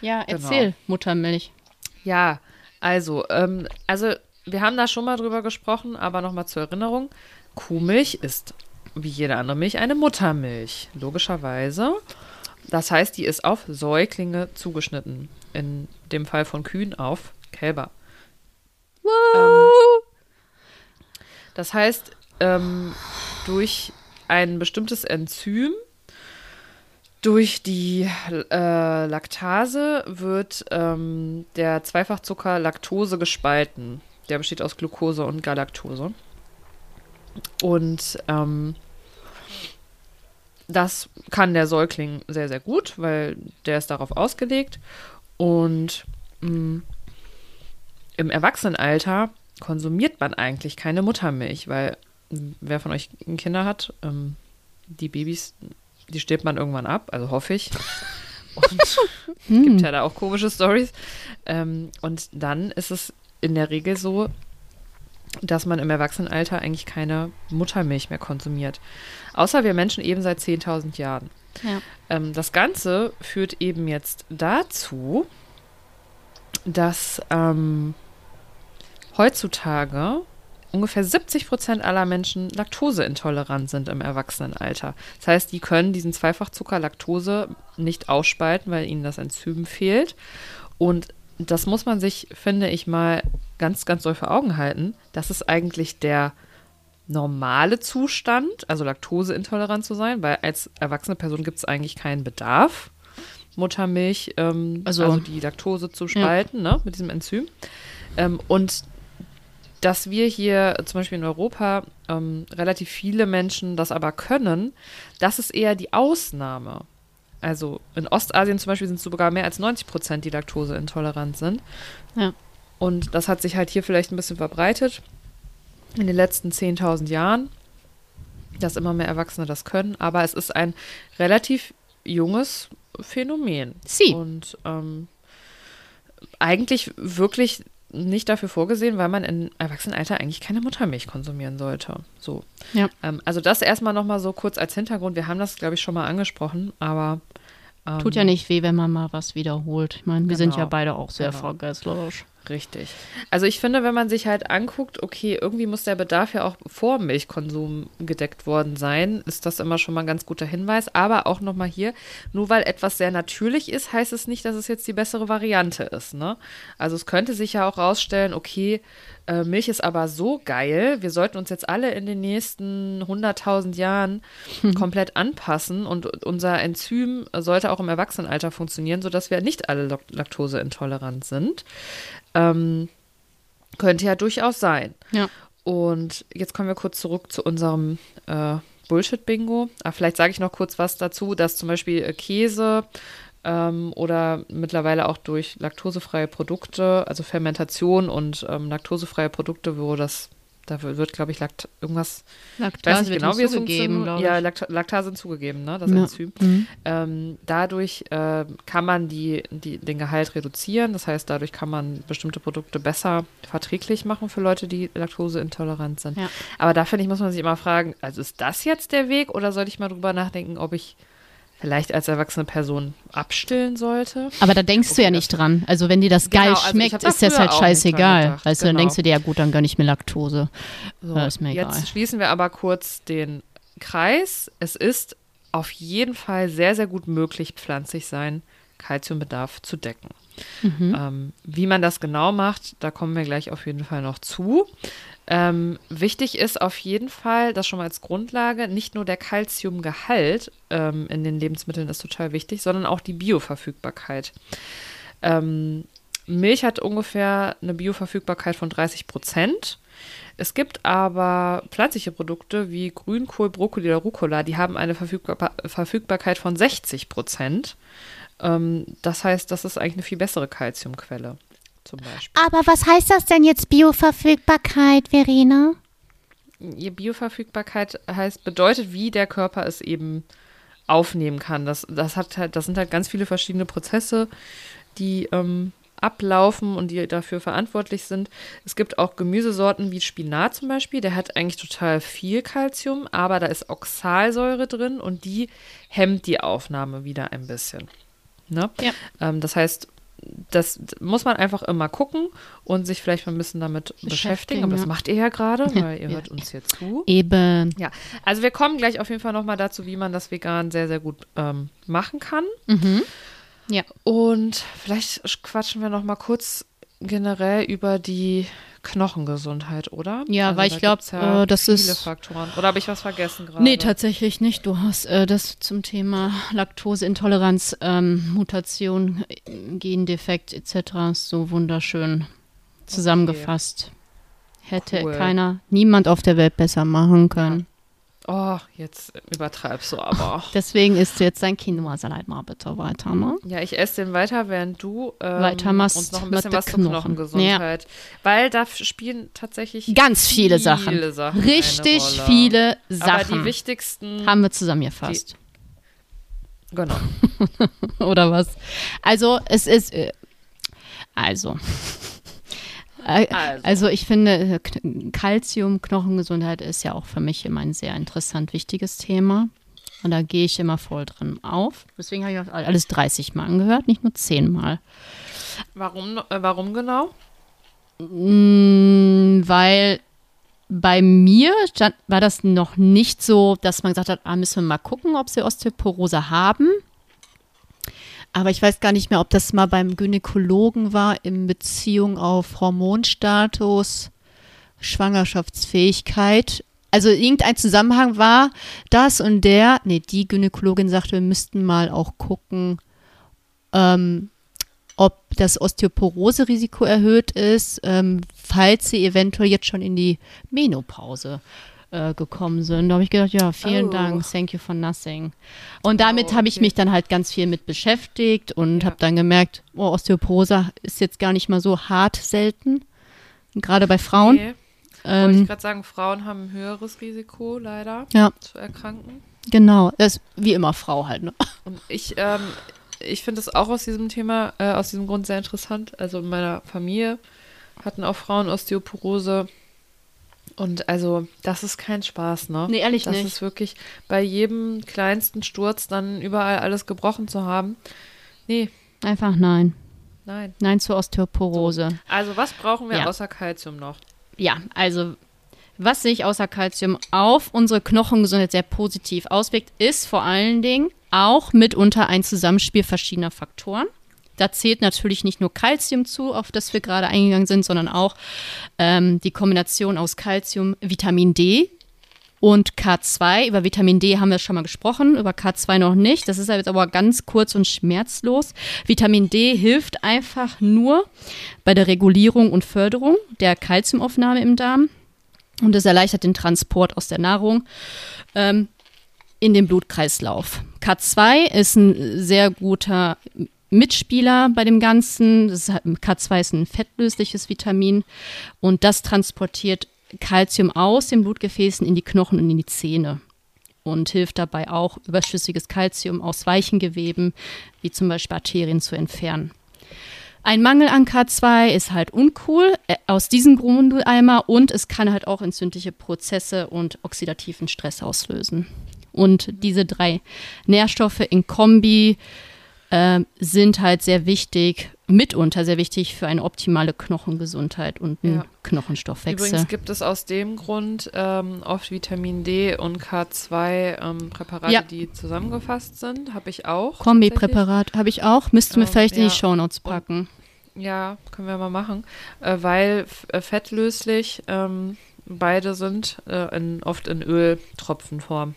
A: Ja,
B: Genau.
A: erzähl, Muttermilch.
B: Ja, also, ähm, also wir haben da schon mal drüber gesprochen, aber nochmal zur Erinnerung. Kuhmilch ist wie jede andere Milch eine Muttermilch, logischerweise. Das heißt, die ist auf Säuglinge zugeschnitten. In dem Fall von Kühen auf Kälber. Ähm, das heißt, ähm, durch ein bestimmtes Enzym, durch die äh, Laktase wird ähm, der Zweifachzucker Laktose gespalten. Der besteht aus Glucose und Galaktose. Und ähm, das kann der Säugling sehr, sehr gut, weil der ist darauf ausgelegt. Und mh, im Erwachsenenalter konsumiert man eigentlich keine Muttermilch, weil mh, wer von euch Kinder hat, ähm, die Babys, die stirbt man irgendwann ab, also hoffe ich. Und gibt ja da auch komische Stories. Ähm, und dann ist es in der Regel so, dass man im Erwachsenenalter eigentlich keine Muttermilch mehr konsumiert. Außer wir Menschen eben seit 10.000 Jahren. Ähm, das Ganze führt eben jetzt dazu, dass ähm, heutzutage ungefähr 70 Prozent aller Menschen laktoseintolerant sind im Erwachsenenalter. Das heißt, die können diesen Zweifachzucker Laktose nicht ausspalten, weil ihnen das Enzym fehlt. Und das muss man sich, finde ich, mal ganz, ganz doll vor Augen halten. Das ist eigentlich der normale Zustand, also laktoseintolerant zu sein, weil als erwachsene Person gibt es eigentlich keinen Bedarf, Muttermilch, ähm, also,
A: Also-
B: die Laktose zu spalten, ne, mit diesem Enzym. Ähm, und dass wir hier zum Beispiel in Europa ähm, relativ viele Menschen das aber können, das ist eher die Ausnahme. Also in Ostasien zum Beispiel sind es sogar mehr als 90 Prozent, die laktoseintolerant sind.
A: Ja.
B: Und das hat sich halt hier vielleicht ein bisschen verbreitet in den letzten 10.000 Jahren, dass immer mehr Erwachsene das können. Aber es ist ein relativ junges Phänomen.
A: Sie.
B: Und ähm, eigentlich wirklich nicht dafür vorgesehen, weil man im Erwachsenenalter eigentlich keine Muttermilch konsumieren sollte. So.
A: Ja.
B: Ähm, also das erstmal nochmal so kurz als Hintergrund. Wir haben das, glaube ich, schon mal angesprochen, aber ähm,
A: Tut ja nicht weh, wenn man mal was wiederholt. Ich meine, wir sind
B: Genau.
A: ja beide auch sehr
B: Genau. Richtig. Also ich finde, wenn man sich halt anguckt, okay, irgendwie muss der Bedarf ja auch vor Milchkonsum gedeckt worden sein, ist das immer schon mal ein ganz guter Hinweis. Aber auch nochmal hier, nur weil etwas sehr natürlich ist, heißt es nicht, dass es jetzt die bessere Variante ist. Ne? Also es könnte sich ja auch rausstellen, okay, äh, Milch ist aber so geil, wir sollten uns jetzt alle in den nächsten 100.000 Jahren komplett anpassen und unser Enzym sollte auch im Erwachsenenalter funktionieren, sodass wir nicht alle Lak- laktoseintolerant sind. Ähm, könnte ja durchaus sein.
A: Ja.
B: Und jetzt kommen wir kurz zurück zu unserem äh, Bullshit-Bingo. Aber vielleicht sage ich noch kurz was dazu, dass zum Beispiel äh, Käse ähm, oder mittlerweile auch durch laktosefreie Produkte, also Fermentation und ähm, laktosefreie Produkte, wo das, da wird, glaube ich, Lakt irgendwas, ich weiß
A: Laktase
B: nicht
A: wird
B: genau, wie es
A: glaube
B: Ja,
A: ich.
B: Lakt Laktase hinzugegeben, ne, das
A: Ja.
B: Enzym.
A: Mhm.
B: Ähm, dadurch äh, kann man die, die, den Gehalt reduzieren. Das heißt, dadurch kann man bestimmte Produkte besser verträglich machen für Leute, die laktoseintolerant sind.
A: Ja.
B: Aber da finde ich, muss man sich immer fragen, also ist das jetzt der Weg oder sollte ich mal drüber nachdenken, ob ich vielleicht als erwachsene Person abstillen sollte.
A: Aber da denkst du ja nicht dran. Also wenn dir das
B: Genau,
A: geil
B: also
A: schmeckt,
B: da
A: ist das halt scheißegal. Weißt du, dann
B: genau.
A: denkst du dir, ja gut, dann gönn ich mir Laktose.
B: So,
A: Ja, ist mir
B: jetzt
A: egal.
B: schließen wir aber kurz den Kreis. Es ist auf jeden Fall sehr, sehr gut möglich, pflanzlich sein Kalziumbedarf zu decken.
A: Mhm.
B: Ähm, wie man das genau macht, da kommen wir gleich auf jeden Fall noch zu. Ähm, wichtig ist auf jeden Fall, das schon mal als Grundlage, nicht nur der Kalziumgehalt ähm, in den Lebensmitteln ist total wichtig, sondern auch die Bioverfügbarkeit. Ähm, Milch hat ungefähr eine Bioverfügbarkeit von 30 Prozent. Es gibt aber pflanzliche Produkte wie Grünkohl, Brokkoli oder Rucola, die haben eine Verfügbar Verfügbarkeit von 60 Prozent. Ähm, das heißt, das ist eigentlich eine viel bessere Kalziumquelle zum Beispiel.
C: Aber was heißt das denn jetzt Bioverfügbarkeit, Verena?
B: Bioverfügbarkeit heißt, bedeutet, wie der Körper es eben aufnehmen kann. Das, das, hat halt, das sind halt ganz viele verschiedene Prozesse, die ähm, ablaufen und die dafür verantwortlich sind. Es gibt auch Gemüsesorten wie Spinat zum Beispiel, der hat eigentlich total viel Kalzium, aber da ist Oxalsäure drin und die hemmt die Aufnahme wieder ein bisschen. Ne?
A: Ja.
B: Ähm, das heißt, das muss man einfach immer gucken und sich vielleicht mal ein bisschen damit beschäftigen.
A: Beschäftigen,
B: Aber das
A: ja.
B: macht ihr ja gerade, weil ihr hört uns hier zu.
A: Eben.
B: Ja, also wir kommen gleich auf jeden Fall nochmal dazu, wie man das vegan sehr, sehr gut ähm, machen kann.
A: Mhm. Ja.
B: Und vielleicht quatschen wir nochmal kurz generell über die Knochengesundheit, oder?
A: Ja, weil
B: da
A: ich glaub,
B: gibt's ja
A: äh, das
B: viele
A: ist-
B: Faktoren. Oder habe ich was vergessen gerade?
A: Nee, tatsächlich nicht. Du hast äh, das zum Thema Laktoseintoleranz, ähm, Mutation, äh, Gendefekt etc. so wunderschön zusammengefasst. Hätte
B: Cool.
A: keiner, niemand auf der Welt besser machen können.
B: Oh, jetzt übertreibst du aber.
A: Deswegen isst du jetzt dein Quinoa-Salat mal bitte weiter, ne?
B: Ja, ich esse den weiter, während du ähm,
A: Weiter machst
B: uns noch ein bisschen was zur
A: Knochen.
B: Knochengesundheit. Weil da spielen tatsächlich
A: Ganz viele Sachen.
B: viele Sachen
A: Richtig
B: eine Rolle.
A: viele
B: Aber die
A: Sachen
B: wichtigsten,
A: haben wir zusammengefasst.
B: genau.
A: Oder was? Also, es ist. Äh, also.
B: Also.
A: Also ich finde, K- Calcium, Knochengesundheit ist ja auch für mich immer ein sehr interessant wichtiges Thema. Und da gehe ich immer voll drin auf. Deswegen habe ich auch alles 30 Mal angehört, nicht nur 10 Mal.
B: Warum, äh, warum genau?
A: Mm, weil bei mir stand, war das noch nicht so, dass man gesagt hat, ah, müssen wir mal gucken, ob sie Osteoporose haben. Aber ich weiß gar nicht mehr, ob das mal beim Gynäkologen war in Beziehung auf Hormonstatus, Schwangerschaftsfähigkeit. Also irgendein Zusammenhang war das und der, nee, die Gynäkologin sagte, wir müssten mal auch gucken, ähm, ob das Osteoporose-Risiko erhöht ist, ähm, falls sie eventuell jetzt schon in die Menopause äh, gekommen sind. Da habe ich gedacht, ja, vielen
B: Oh.
A: Dank, thank you for nothing. Und damit
B: Oh,
A: habe ich
B: okay.
A: mich dann halt ganz viel mit beschäftigt und
B: Ja.
A: habe dann gemerkt, oh, Osteoporose ist jetzt gar nicht mal so hart selten, gerade bei Frauen.
B: Nee. Wollte ich
A: Ähm,
B: gerade sagen, Frauen haben ein höheres Risiko, leider,
A: ja,
B: zu erkranken.
A: genau. Das ist wie immer Frau halt. Ne?
B: Und ich, ähm, ich finde es auch aus diesem Thema, äh, aus diesem Grund sehr interessant. Also in meiner Familie hatten auch Frauen Osteoporose. Und also, das ist kein Spaß, ne?
A: Nee, ehrlich
B: das
A: nicht.
B: ist wirklich bei jedem kleinsten Sturz dann überall alles gebrochen zu haben. Nee,
A: Einfach nein.
B: nein.
A: Nein zur Osteoporose.
B: Also, was brauchen wir
A: Ja.
B: außer Kalzium noch?
A: Ja, also was sich außer Calcium auf unsere Knochengesundheit sehr positiv auswirkt, ist vor allen Dingen auch mitunter ein Zusammenspiel verschiedener Faktoren. Da zählt natürlich nicht nur Calcium zu, auf das wir gerade eingegangen sind, sondern auch ähm, die Kombination aus Calcium, Vitamin D und K2. Über Vitamin D haben wir schon mal gesprochen, über K2 noch nicht. Das ist jetzt aber ganz kurz und schmerzlos. Vitamin D hilft einfach nur bei der Regulierung und Förderung der Kalziumaufnahme im Darm und es erleichtert den Transport aus der Nahrung ähm, in den Blutkreislauf. K2 ist ein sehr guter Mitspieler bei dem Ganzen. Das ist, halt- K2 ist ein fettlösliches Vitamin und das transportiert Kalzium aus den Blutgefäßen in die Knochen und in die Zähne und hilft dabei auch, überschüssiges Kalzium aus weichen Geweben, wie zum Beispiel Arterien, zu entfernen. Ein Mangel an K2 ist halt uncool, äh, aus diesem Grund einmal, und es kann halt auch entzündliche Prozesse und oxidativen Stress auslösen. Und diese drei Nährstoffe in Kombi äh, sind halt sehr wichtig, mitunter sehr wichtig für eine optimale Knochengesundheit und einen
B: Ja.
A: Knochenstoffwechsel.
B: Übrigens gibt es aus dem Grund ähm, oft Vitamin D und K2 ähm, Präparate,
A: Ja.
B: die zusammengefasst sind. Habe ich auch.
A: Kombi-Präparat habe ich auch. Müssten wir
B: Ähm,
A: vielleicht in die
B: ja.
A: Shownotes packen.
B: Ja, können wir mal machen. Äh, weil äh, fettlöslich ähm, beide sind, äh, in, oft in Öltropfenform.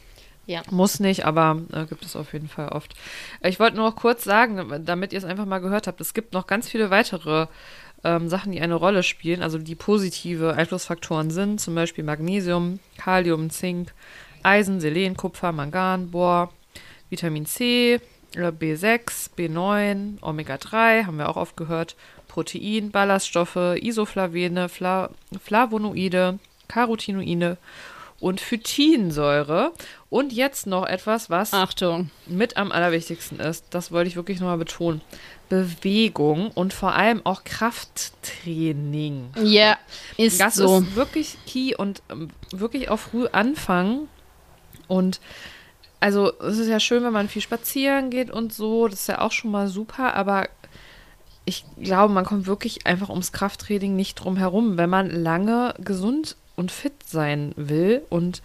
A: Ja.
B: Muss nicht, aber äh, gibt es auf jeden Fall oft. Ich wollte nur noch kurz sagen, damit ihr es einfach mal gehört habt, es gibt noch ganz viele weitere ähm, Sachen, die eine Rolle spielen, also die positive Einflussfaktoren sind, zum Beispiel Magnesium, Kalium, Zink, Eisen, Selen, Kupfer, Mangan, Bohr, Vitamin C, äh, B6, B9, Omega-3, haben wir auch oft gehört, Protein, Ballaststoffe, Isoflavene, Fla Flavonoide, Carotinoide und Phytinsäure. Und jetzt noch etwas, was
A: Achtung.
B: mit am allerwichtigsten ist, das wollte ich wirklich nochmal betonen. Bewegung und vor allem auch Krafttraining.
A: Ja, ist
B: Das
A: so.
B: ist wirklich key und ähm, wirklich auch früh anfangen. Und also es ist ja schön, wenn man viel spazieren geht und so, das ist ja auch schon mal super, aber ich glaube, man kommt wirklich einfach ums Krafttraining nicht drum herum, wenn man lange gesund und fit sein will. Und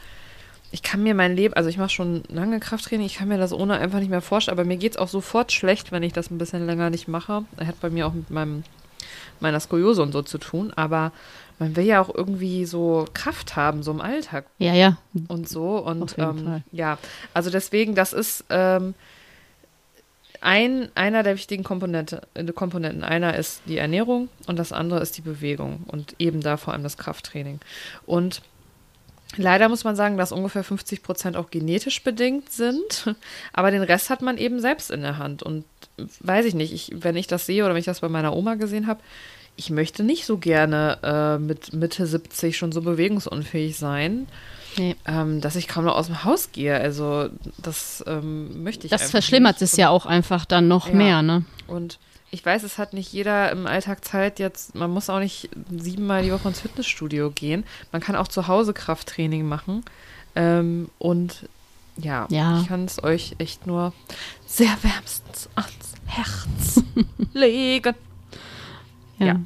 B: ich kann mir mein Leben, also ich mache schon lange Krafttraining, ich kann mir das ohne einfach nicht mehr vorstellen, aber mir geht es auch sofort schlecht, wenn ich das ein bisschen länger nicht mache. Er hat bei mir auch mit meinem, meiner Skoliose und so zu tun, aber man will ja auch irgendwie so Kraft haben, so im Alltag
A: Ja, ja.
B: und so. Und ähm, ja, also deswegen, das ist ähm, ein, einer der wichtigen Komponente, äh, Komponenten. Einer ist die Ernährung und das andere ist die Bewegung und eben da vor allem das Krafttraining. Und leider muss man sagen, dass ungefähr 50 Prozent auch genetisch bedingt sind, aber den Rest hat man eben selbst in der Hand. Und weiß ich nicht, ich, wenn ich das sehe oder wenn ich das bei meiner Oma gesehen habe, ich möchte nicht so gerne äh, mit Mitte 70 schon so bewegungsunfähig sein
A: Nee.
B: ähm, dass ich kaum noch aus dem Haus gehe. Also das ähm, möchte ich
A: Das verschlimmert
B: nicht.
A: es ja auch einfach dann noch
B: Ja.
A: mehr, ne?
B: Und ich weiß, es hat nicht jeder im Alltag Zeit jetzt, man muss auch nicht siebenmal die Woche ins Fitnessstudio gehen. Man kann auch zu Hause Krafttraining machen. Ähm, und ja,
A: Ja.
B: ich kann es euch echt nur sehr wärmstens ans Herz legen. Ja.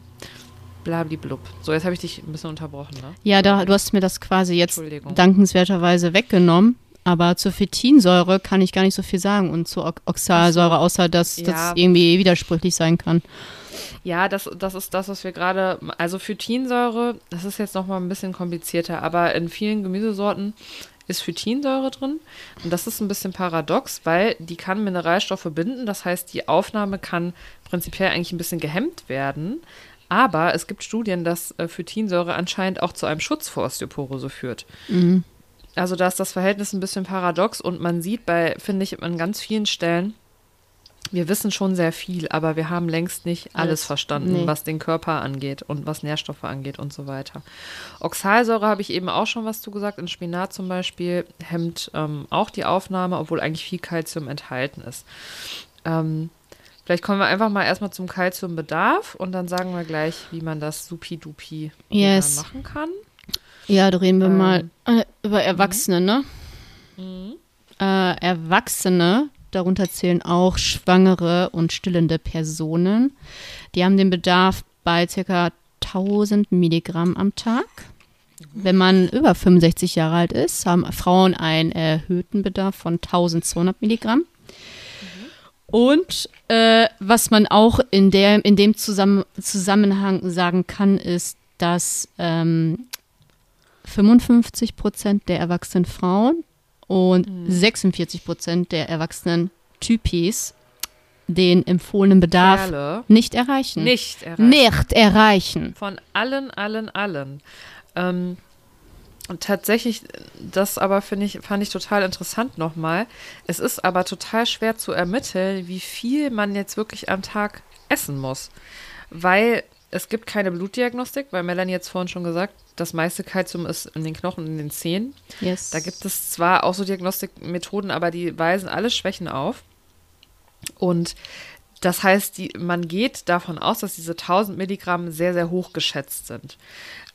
B: Blablablub. So, jetzt habe ich dich ein bisschen unterbrochen, ne?
A: Ja, da, du hast mir das quasi jetzt dankenswerterweise weggenommen. Aber zur Phytinsäure kann ich gar nicht so viel sagen und zur Ox- Oxalsäure, außer dass
B: Ja.
A: das irgendwie widersprüchlich sein kann.
B: Ja, das, das ist das, was wir gerade, also Phytinsäure, das ist jetzt nochmal ein bisschen komplizierter, aber in vielen Gemüsesorten ist Phytinsäure drin. Und das ist ein bisschen paradox, weil die kann Mineralstoffe binden. Das heißt, die Aufnahme kann prinzipiell eigentlich ein bisschen gehemmt werden. Aber es gibt Studien, dass äh, Phytinsäure anscheinend auch zu einem Schutz vor Osteoporose führt.
A: Mhm.
B: Also da ist das Verhältnis ein bisschen paradox und man sieht bei, finde ich, an ganz vielen Stellen, wir wissen schon sehr viel, aber wir haben längst nicht alles,
A: Alles.
B: verstanden,
A: Nee.
B: was den Körper angeht und was Nährstoffe angeht und so weiter. Oxalsäure habe ich eben auch schon was zu gesagt. In Spinat zum Beispiel hemmt ähm, auch die Aufnahme, obwohl eigentlich viel Kalzium enthalten ist. Ähm, vielleicht kommen wir einfach mal erstmal zum Kalziumbedarf und dann sagen wir gleich, wie man das supi-dupi
A: Yes.
B: machen kann.
A: Ja, da reden wir
B: Ähm.
A: mal äh, über Erwachsene, ne? Äh, Erwachsene, darunter zählen auch Schwangere und stillende Personen. Die haben den Bedarf bei ca. 1000 Milligramm am Tag. Wenn man über 65 Jahre alt ist, haben Frauen einen erhöhten Bedarf von 1200 Milligramm. Und äh, was man auch in, der, in dem Zusammen Zusammenhang sagen kann, ist, dass ähm, 55 Prozent der erwachsenen Frauen und 46 Prozent der erwachsenen Typis den empfohlenen Bedarf
B: Kerle
A: nicht erreichen.
B: nicht erreichen.
A: Nicht erreichen.
B: Von allen, allen, allen. Ähm, und tatsächlich, das aber finde ich, fand ich total interessant nochmal. Es ist aber total schwer zu ermitteln, wie viel man jetzt wirklich am Tag essen muss. Weil es gibt keine Blutdiagnostik, weil Melanie jetzt vorhin schon gesagt, das meiste Kalzium ist in den Knochen und in den Zähnen.
A: Yes.
B: Da gibt es zwar auch so Diagnostikmethoden, aber die weisen alle Schwächen auf. Und das heißt, die, man geht davon aus, dass diese 1000 Milligramm sehr, sehr hoch geschätzt sind.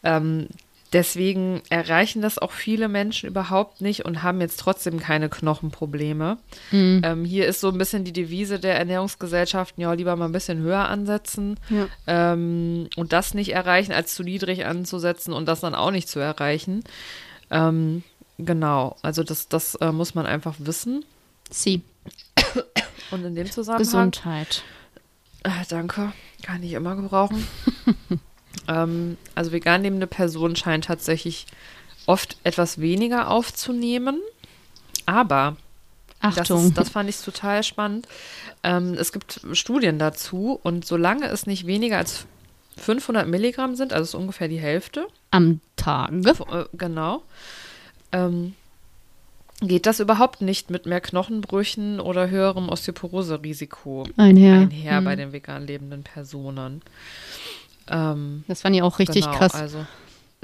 B: Ähm, deswegen erreichen das auch viele Menschen überhaupt nicht und haben jetzt trotzdem keine Knochenprobleme.
A: Mhm.
B: Ähm, hier ist so ein bisschen die Devise der Ernährungsgesellschaften, ja, lieber mal ein bisschen höher ansetzen
A: Ja.
B: ähm, und das nicht erreichen, als zu niedrig anzusetzen und das dann auch nicht zu erreichen. Ähm, genau, also das, das äh, muss man einfach wissen.
A: Sie.
B: Und in dem Zusammenhang.
A: Gesundheit.
B: Ah, danke, kann ich immer gebrauchen. ähm, also vegan lebende Person scheint tatsächlich oft etwas weniger aufzunehmen. Aber das,
A: Achtung.
B: ist, das fand ich total spannend. Ähm, es gibt Studien dazu und solange es nicht weniger als 500 Milligramm sind, also ist ungefähr die Hälfte,
A: Am Tage.
B: äh, genau, ähm, geht das überhaupt nicht mit mehr Knochenbrüchen oder höherem Osteoporose-Risiko
A: Einher.
B: einher
A: Mhm.
B: bei den vegan lebenden Personen. Ähm,
A: Das fand ich auch richtig
B: genau,
A: krass.
B: Also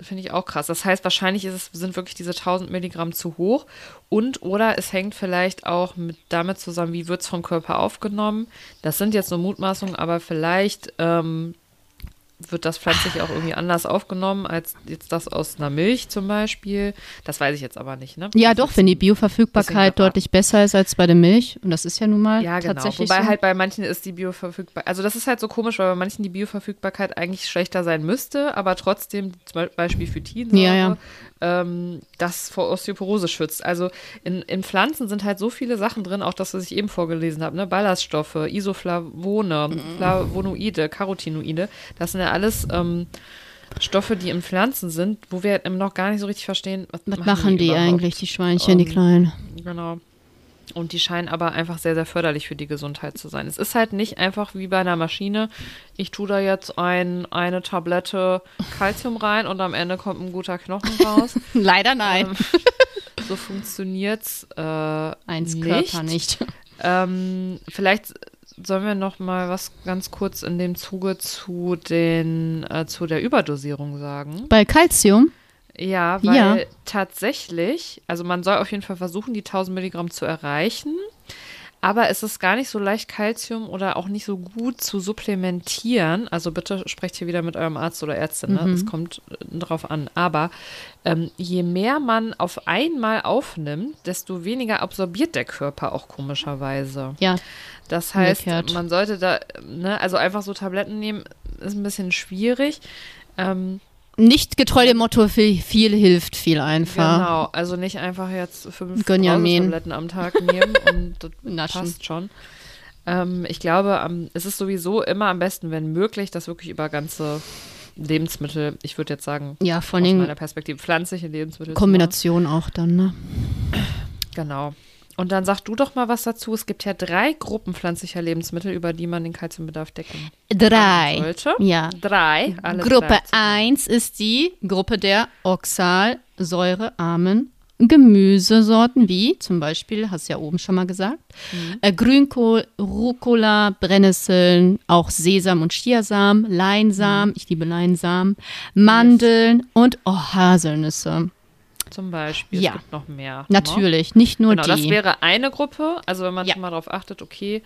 B: finde ich auch krass. Das heißt, wahrscheinlich ist es, sind wirklich diese 1000 Milligramm zu hoch und oder es hängt vielleicht auch mit damit zusammen, wie wird es vom Körper aufgenommen. Das sind jetzt nur Mutmaßungen, aber vielleicht ähm, wird das pflanzlich auch irgendwie anders aufgenommen als jetzt das aus einer Milch zum Beispiel. Das weiß ich jetzt aber nicht. Ne?
A: Ja, doch, wenn die Bioverfügbarkeit deutlich besser ist als bei der Milch. Und das ist ja nun mal
B: Ja, genau.
A: tatsächlich
B: Wobei
A: so.
B: halt bei manchen ist die Bioverfügbarkeit, also das ist halt so komisch, weil bei manchen die Bioverfügbarkeit eigentlich schlechter sein müsste, aber trotzdem zum Beispiel Phytinsäure,
A: Ja, ja.
B: Ähm, das vor Osteoporose schützt. Also in, in Pflanzen sind halt so viele Sachen drin, auch das, was ich eben vorgelesen habe, ne? Ballaststoffe, Isoflavone,
A: Mhm.
B: Flavonoide, Carotinoide, das sind ja alles ähm, Stoffe, die in Pflanzen sind, wo wir eben noch gar nicht so richtig verstehen, was,
A: Was machen die
B: überhaupt.
A: eigentlich, die Schweinchen, die
B: Ähm,
A: Kleinen?
B: Genau. Und die scheinen aber einfach sehr, sehr förderlich für die Gesundheit zu sein. Es ist halt nicht einfach wie bei einer Maschine, ich tue da jetzt ein, eine Tablette Kalzium rein und am Ende kommt ein guter Knochen raus.
A: Leider nein.
B: Ähm, so funktioniert's äh,
A: Eins
B: nicht.
A: Körper nicht.
B: Ähm, vielleicht sollen wir noch mal was ganz kurz in dem Zuge zu den äh, zu der Überdosierung sagen.
A: Bei Calcium?
B: Ja, weil
A: Ja.
B: tatsächlich, also man soll auf jeden Fall versuchen, die 1000 Milligramm zu erreichen. Aber es ist gar nicht so leicht, Kalzium oder auch nicht so gut zu supplementieren. Also bitte sprecht hier wieder mit eurem Arzt oder Ärztin. Ne? Es kommt äh, drauf an. Aber ähm, je mehr man auf einmal aufnimmt, desto weniger absorbiert der Körper auch komischerweise.
A: Ja,
B: Das heißt,
A: Umgekehrt.
B: man sollte da, ne, also einfach so Tabletten nehmen, ist ein bisschen schwierig. Ähm,
A: nicht getreu dem Motto, viel, viel hilft, viel einfach.
B: Genau, also nicht einfach jetzt fünf. Tabletten am Tag nehmen und das
A: Naschen.
B: passt schon. Ähm, ich glaube, am- es ist sowieso immer am besten, wenn möglich, das wirklich über ganze Lebensmittel, ich würde jetzt sagen,
A: Ja, vor
B: aus meiner Perspektive pflanzliche Lebensmittel.
A: Kombination auch dann, ne?
B: Genau. Und dann sag du doch mal was dazu. Es gibt ja drei Gruppen pflanzlicher Lebensmittel, über die man den Kalziumbedarf decken
A: Drei.
B: sollte.
A: Ja.
B: Drei. Alle
A: Gruppe
B: drei zusammen.
A: 1 ist die Gruppe der oxalsäurearmen Gemüsesorten, wie zum Beispiel, hast du ja oben schon mal gesagt, äh, Grünkohl, Rucola, Brennnesseln, auch Sesam und Chiasamen, Leinsamen, ich liebe Leinsamen, Mandeln und oh, Haselnüsse.
B: Zum Beispiel.
A: Ja.
B: Es gibt noch mehr. ne?
A: Natürlich, nicht nur
B: Genau, das
A: die.
B: wäre eine Gruppe. Also wenn man
A: Ja.
B: mal darauf achtet, okay,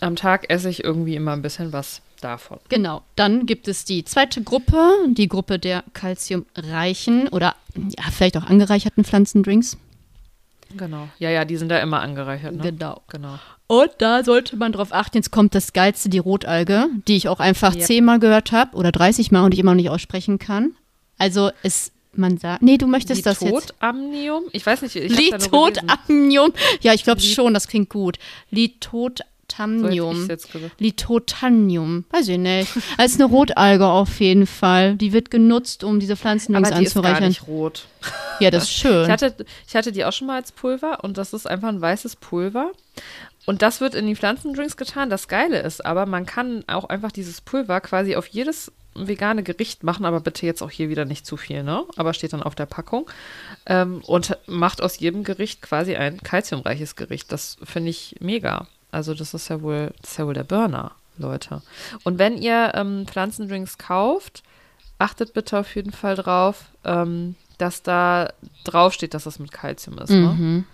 B: am Tag esse ich irgendwie immer ein bisschen was davon.
A: Genau, dann gibt es die zweite Gruppe, die Gruppe der kalziumreichen oder ja, vielleicht auch angereicherten Pflanzendrinks.
B: Genau. Ja, ja, die sind da immer angereichert. Ne?
A: Genau.
B: Genau.
A: Und da sollte man drauf achten, jetzt kommt das Geilste, die Rotalge, die ich auch einfach zehnmal gehört habe oder 30 Mal und ich immer noch nicht aussprechen kann. Also es, man sagt, nee, du möchtest das jetzt.
B: Litotamnium? Ich weiß nicht, ich.
A: Litotamnium. Ja, ich glaube schon, das klingt gut.
B: So
A: Litotamnium.
B: gesagt.
A: Litotanium, weiß ich nicht. Ist eine Rotalge auf jeden Fall. Die wird genutzt, um diese Pflanzendrinks
B: Aber die ist gar
A: anzureichern.
B: nicht rot.
A: Ja, das ist schön.
B: Ich hatte, ich hatte die auch schon mal als Pulver und das ist einfach ein weißes Pulver. Und das wird in die Pflanzendrinks getan. Das Geile ist aber, man kann auch einfach dieses Pulver quasi auf jedes vegane Gericht machen, aber bitte jetzt auch hier wieder nicht zu viel, ne? Aber steht dann auf der Packung. Ähm, und macht aus jedem Gericht quasi ein kalziumreiches Gericht. Das finde ich mega. Also das ist ja wohl, das ist ja wohl der Burner, Leute. Und wenn ihr ähm, Pflanzendrinks kauft, achtet bitte auf jeden Fall drauf, ähm, dass da draufsteht, dass das mit Kalzium ist. Ne?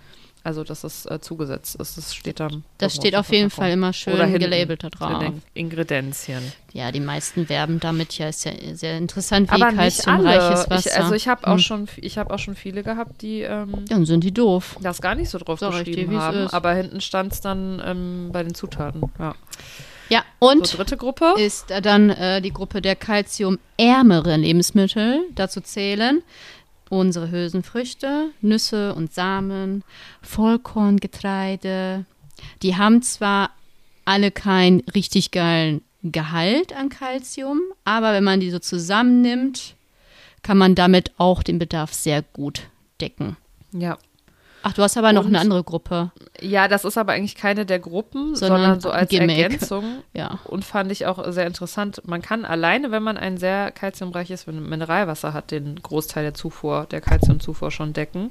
B: Also, dass es äh, zugesetzt ist. Das steht dann.
A: Das steht auf jeden. Fall immer
B: Oder
A: schön
B: hinten
A: gelabelt da drauf.
B: Ingredienzien.
A: Ja, die meisten werben damit ja, ist ja sehr interessant, wie
B: Aber nicht
A: kalziumreiches. Wasser.
B: Ich, also ich habe auch
A: Hm.
B: schon, ich habe auch schon viele gehabt, die ähm,
A: Dann sind die doof.
B: das gar nicht so drauf
A: dir,
B: geschrieben
A: wie's
B: haben. Aber hinten stand es dann ähm, bei den Zutaten. Ja.
A: Ja,
B: So,
A: und
B: dritte Gruppe.
A: ist dann äh, die Gruppe der kalziumärmeren Lebensmittel. Dazu zählen unsere Hülsenfrüchte, Nüsse und Samen, Vollkorngetreide. Die haben zwar alle keinen richtig geilen Gehalt an Kalzium, aber wenn man die so zusammennimmt, kann man damit auch den Bedarf sehr gut decken.
B: Ja.
A: Ach, du hast aber noch
B: Und-
A: eine andere Gruppe.
B: Ja, das ist aber eigentlich keine der Gruppen,
A: Sondern
B: sondern, so als
A: Gimmick.
B: Ergänzung.
A: Ja.
B: Und fand ich auch sehr interessant. Man kann alleine, wenn man ein sehr kalziumreiches Mineralwasser hat, den Großteil der Zufuhr, der Kalziumzufuhr schon decken.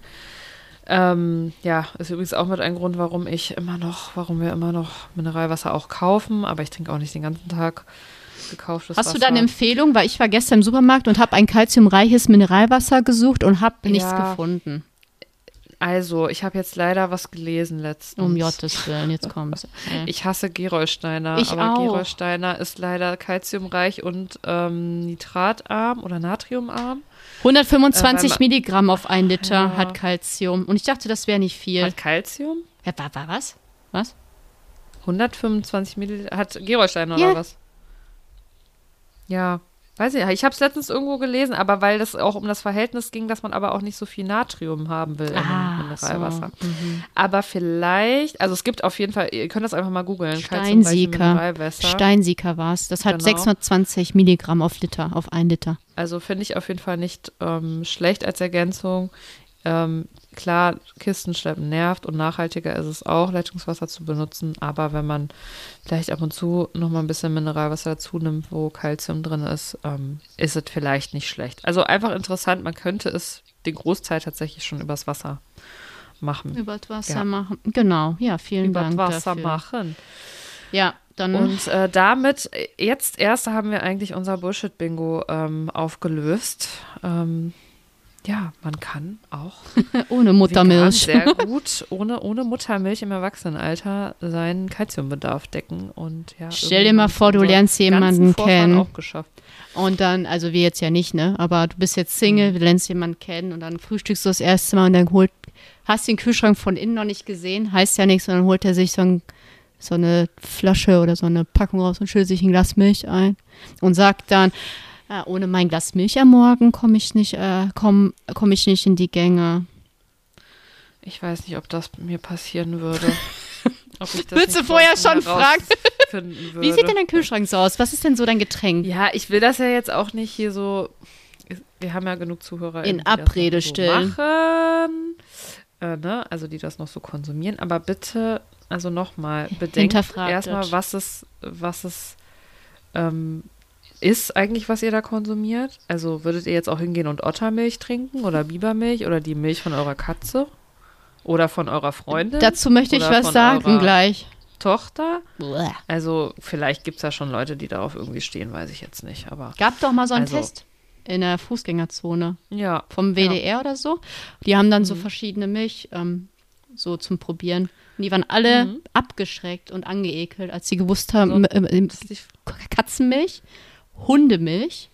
B: Ähm, ja, ist übrigens auch mit ein Grund, warum ich immer noch, warum wir immer noch Mineralwasser auch kaufen, aber ich trinke auch nicht den ganzen Tag gekauftes
A: Hast
B: Wasser.
A: du da eine Empfehlung? Weil ich war gestern im Supermarkt und habe ein kalziumreiches Mineralwasser gesucht und habe nichts
B: Ja.
A: gefunden.
B: Also, ich habe jetzt leider was gelesen letztens.
A: Um Gottes Willen, jetzt kommt's. Äh.
B: Ich hasse Gerolsteiner,
A: Ich
B: aber
A: auch.
B: Gerolsteiner ist leider kalziumreich und ähm, nitratarm oder natriumarm.
A: 125
B: Äh,
A: Milligramm auf ein Liter
B: Ja.
A: hat Kalzium. Und ich dachte, das wäre nicht viel.
B: Hat Kalzium?
A: Ja, wa, wa, was? Was?
B: 125 Milliliter. Hat Gerolsteiner
A: Ja.
B: oder was? Ja, weiß ich. Ich habe es letztens irgendwo gelesen, aber weil das auch um das Verhältnis ging, dass man aber auch nicht so viel Natrium haben will
A: Ah,
B: dem Mineralwasser.
A: so. Mhm.
B: Aber vielleicht, also es gibt auf jeden Fall, ihr könnt das einfach mal googeln.
A: Steinsieker. Steinsieker war es. Das hat
B: Genau.
A: 620 Milligramm auf Liter, auf ein Liter.
B: Also finde ich auf jeden Fall nicht ähm, schlecht als Ergänzung. Ähm, klar, Kistenschleppen nervt und nachhaltiger ist es auch, Leitungswasser zu benutzen. Aber wenn man vielleicht ab und zu noch mal ein bisschen Mineralwasser dazu nimmt, wo Kalzium drin ist, ähm, ist es vielleicht nicht schlecht. Also einfach interessant, man könnte es den Großteil tatsächlich schon übers Wasser machen.
A: Über das Wasser
B: Ja.
A: machen. Genau, ja, vielen
B: Über
A: Dank
B: Wasser
A: dafür.
B: machen.
A: Ja, dann
B: Und äh, damit, äh, jetzt erst haben wir eigentlich unser Bullshit-Bingo ähm, aufgelöst. Ähm, ja, man kann auch
A: ohne Muttermilch.
B: sehr gut ohne, ohne Muttermilch im Erwachsenenalter seinen Kalziumbedarf decken. Und ja,
A: Stell dir mal vor, du lernst jemanden kennen.
B: auch geschafft.
A: Und dann, also wir jetzt ja nicht, ne? Aber du bist jetzt Single,
B: Mhm.
A: du lernst jemanden kennen und dann frühstückst du das erste Mal und dann holt, hast den Kühlschrank von innen noch nicht gesehen, heißt ja nichts, und dann holt er sich so, ein, so eine Flasche oder so eine Packung raus und schüttet sich ein Glas Milch ein und sagt dann, ja, ohne mein Glas Milch am Morgen komme ich nicht, äh, komm, komm ich nicht in die Gänge.
B: Ich weiß nicht, ob das mir passieren würde. Ob
A: Willst du vorher schon fragen? Wie sieht denn dein Kühlschrank so aus? Was ist denn so dein Getränk?
B: Ja, ich will das ja jetzt auch nicht hier so. Wir haben ja genug Zuhörer.
A: In Abrede
B: so
A: stellen.
B: Machen, äh, ne? Also die das noch so konsumieren. Aber bitte, also nochmal, bedenkt erstmal, was es, was es ähm, ist eigentlich, was ihr da konsumiert. Also würdet ihr jetzt auch hingehen und Ottermilch trinken oder Bibermilch oder die Milch von eurer Katze? Oder von eurer Freundin?
A: Dazu möchte ich was sagen gleich.
B: Tochter?
A: Bäh.
B: Also vielleicht gibt es da schon Leute, die darauf irgendwie stehen, weiß ich jetzt nicht. Aber
A: Gab doch mal so einen
B: Also-
A: Test in der Fußgängerzone.
B: ja.
A: vom
B: Ja.
A: WDR oder so. Die haben dann so
B: Mhm.
A: verschiedene Milch ähm, so zum Probieren. Und die waren alle
B: Mhm.
A: abgeschreckt und angeekelt, als sie gewusst haben,
B: So.
A: äh, äh,
B: ist die
A: Katzenmilch, Hundemilch.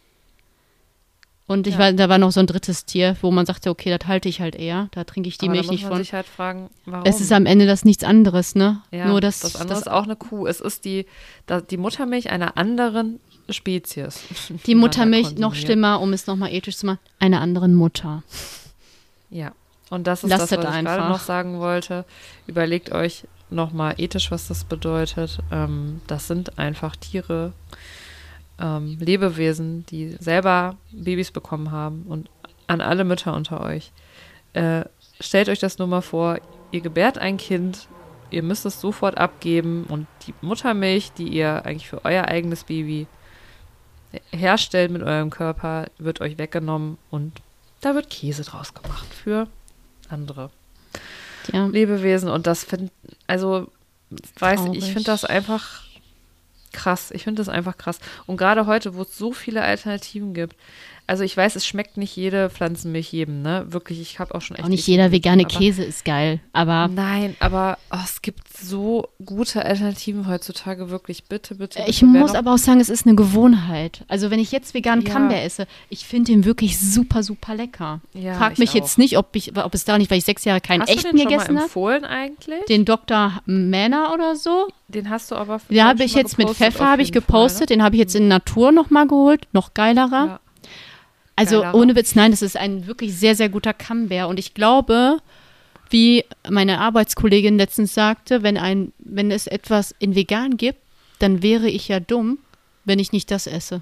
A: Und ich
B: Ja.
A: war, da war noch so ein drittes Tier, wo man sagte, okay, das halte ich halt eher. Da trinke ich die
B: Aber
A: Milch nicht von.
B: halt fragen, warum.
A: Es ist am Ende das nichts anderes, ne?
B: ja,
A: Nur das,
B: das andere
A: das,
B: ist auch eine Kuh. Es ist die, die Muttermilch einer anderen Spezies.
A: die
B: da
A: Muttermilch noch schlimmer, um es nochmal ethisch zu machen, einer anderen Mutter.
B: Ja, und das ist
A: Lasst
B: das, was ich
A: einfach.
B: gerade noch sagen wollte. Überlegt euch nochmal ethisch, was das bedeutet. Ähm, das sind einfach Tiere, ähm, Lebewesen, die selber Babys bekommen haben und an alle Mütter unter euch. Äh, stellt euch das nur mal vor, ihr gebärt ein Kind, ihr müsst es sofort abgeben und die Muttermilch, die ihr eigentlich für euer eigenes Baby herstellt mit eurem Körper, wird euch weggenommen und da wird Käse draus gemacht für andere
A: Ja.
B: Lebewesen und das finde also weiß ich, ich
A: Traurig.
B: finde das einfach krass. Ich finde das einfach krass und gerade heute, wo es so viele Alternativen gibt. Also ich weiß, es schmeckt nicht jede Pflanzenmilch jedem, ne? Wirklich, ich habe auch schon echt
A: Auch nicht jeder vegane
B: aber-
A: Käse ist geil, aber
B: Nein, aber oh, es gibt so gute Alternativen heutzutage, wirklich. Bitte, bitte. bitte.
A: ich muss aber auch sagen, es ist eine Gewohnheit. Also wenn ich jetzt veganen
B: Ja.
A: Camembert esse, ich finde den wirklich super, super lecker.
B: Ja,
A: Frag
B: ich
A: mich jetzt nicht, ob, ich, ob es da nicht, weil ich sechs Jahre keinen
B: Hast du
A: echten
B: den schon
A: gegessen habe.
B: empfohlen eigentlich?
A: Den Dr. Männer oder so.
B: Den hast du aber
A: Den habe ich jetzt mit Pfeffer habe ich gepostet. Den habe ich jetzt in Natur nochmal geholt. Noch geilerer.
B: Ja.
A: Also ohne Witz, nein, das ist ein wirklich sehr, sehr guter Camembert. Und ich glaube, wie meine Arbeitskollegin letztens sagte, wenn, ein, wenn es etwas in vegan gibt, dann wäre ich ja dumm, wenn ich nicht das esse.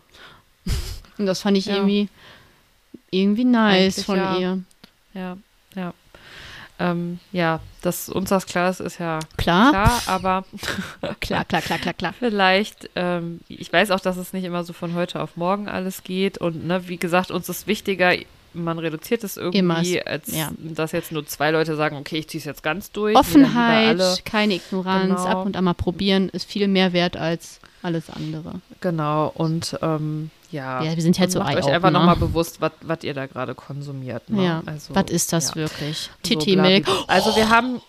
A: Und das fand ich
B: Ja.
A: irgendwie, irgendwie nice
B: Eigentlich
A: von
B: ja.
A: ihr.
B: Ja, ja. Ähm, ja, dass uns das klar ist, ist ja
A: Klar,
B: klar, aber
A: klar, klar, klar, klar, klar.
B: vielleicht, ähm, ich weiß auch, dass es nicht immer so von heute auf morgen alles geht und ne, wie gesagt, uns ist wichtiger, man reduziert es irgendwie,
A: Immer,
B: als
A: ja.
B: dass jetzt nur zwei Leute sagen, okay, ich ziehe es jetzt ganz durch.
A: Offenheit, keine Ignoranz,
B: Genau.
A: ab und an mal probieren, ist viel mehr wert als alles andere.
B: Genau, und ähm, ja.
A: Ja, wir sind halt
B: und
A: so
B: macht euch einfach
A: ne?
B: nochmal bewusst, was was ihr da gerade konsumiert. Ne?
A: Ja,
B: also,
A: was ist das
B: ja.
A: wirklich?
B: So
A: Titi Milk.
B: blablabla. Also wir haben.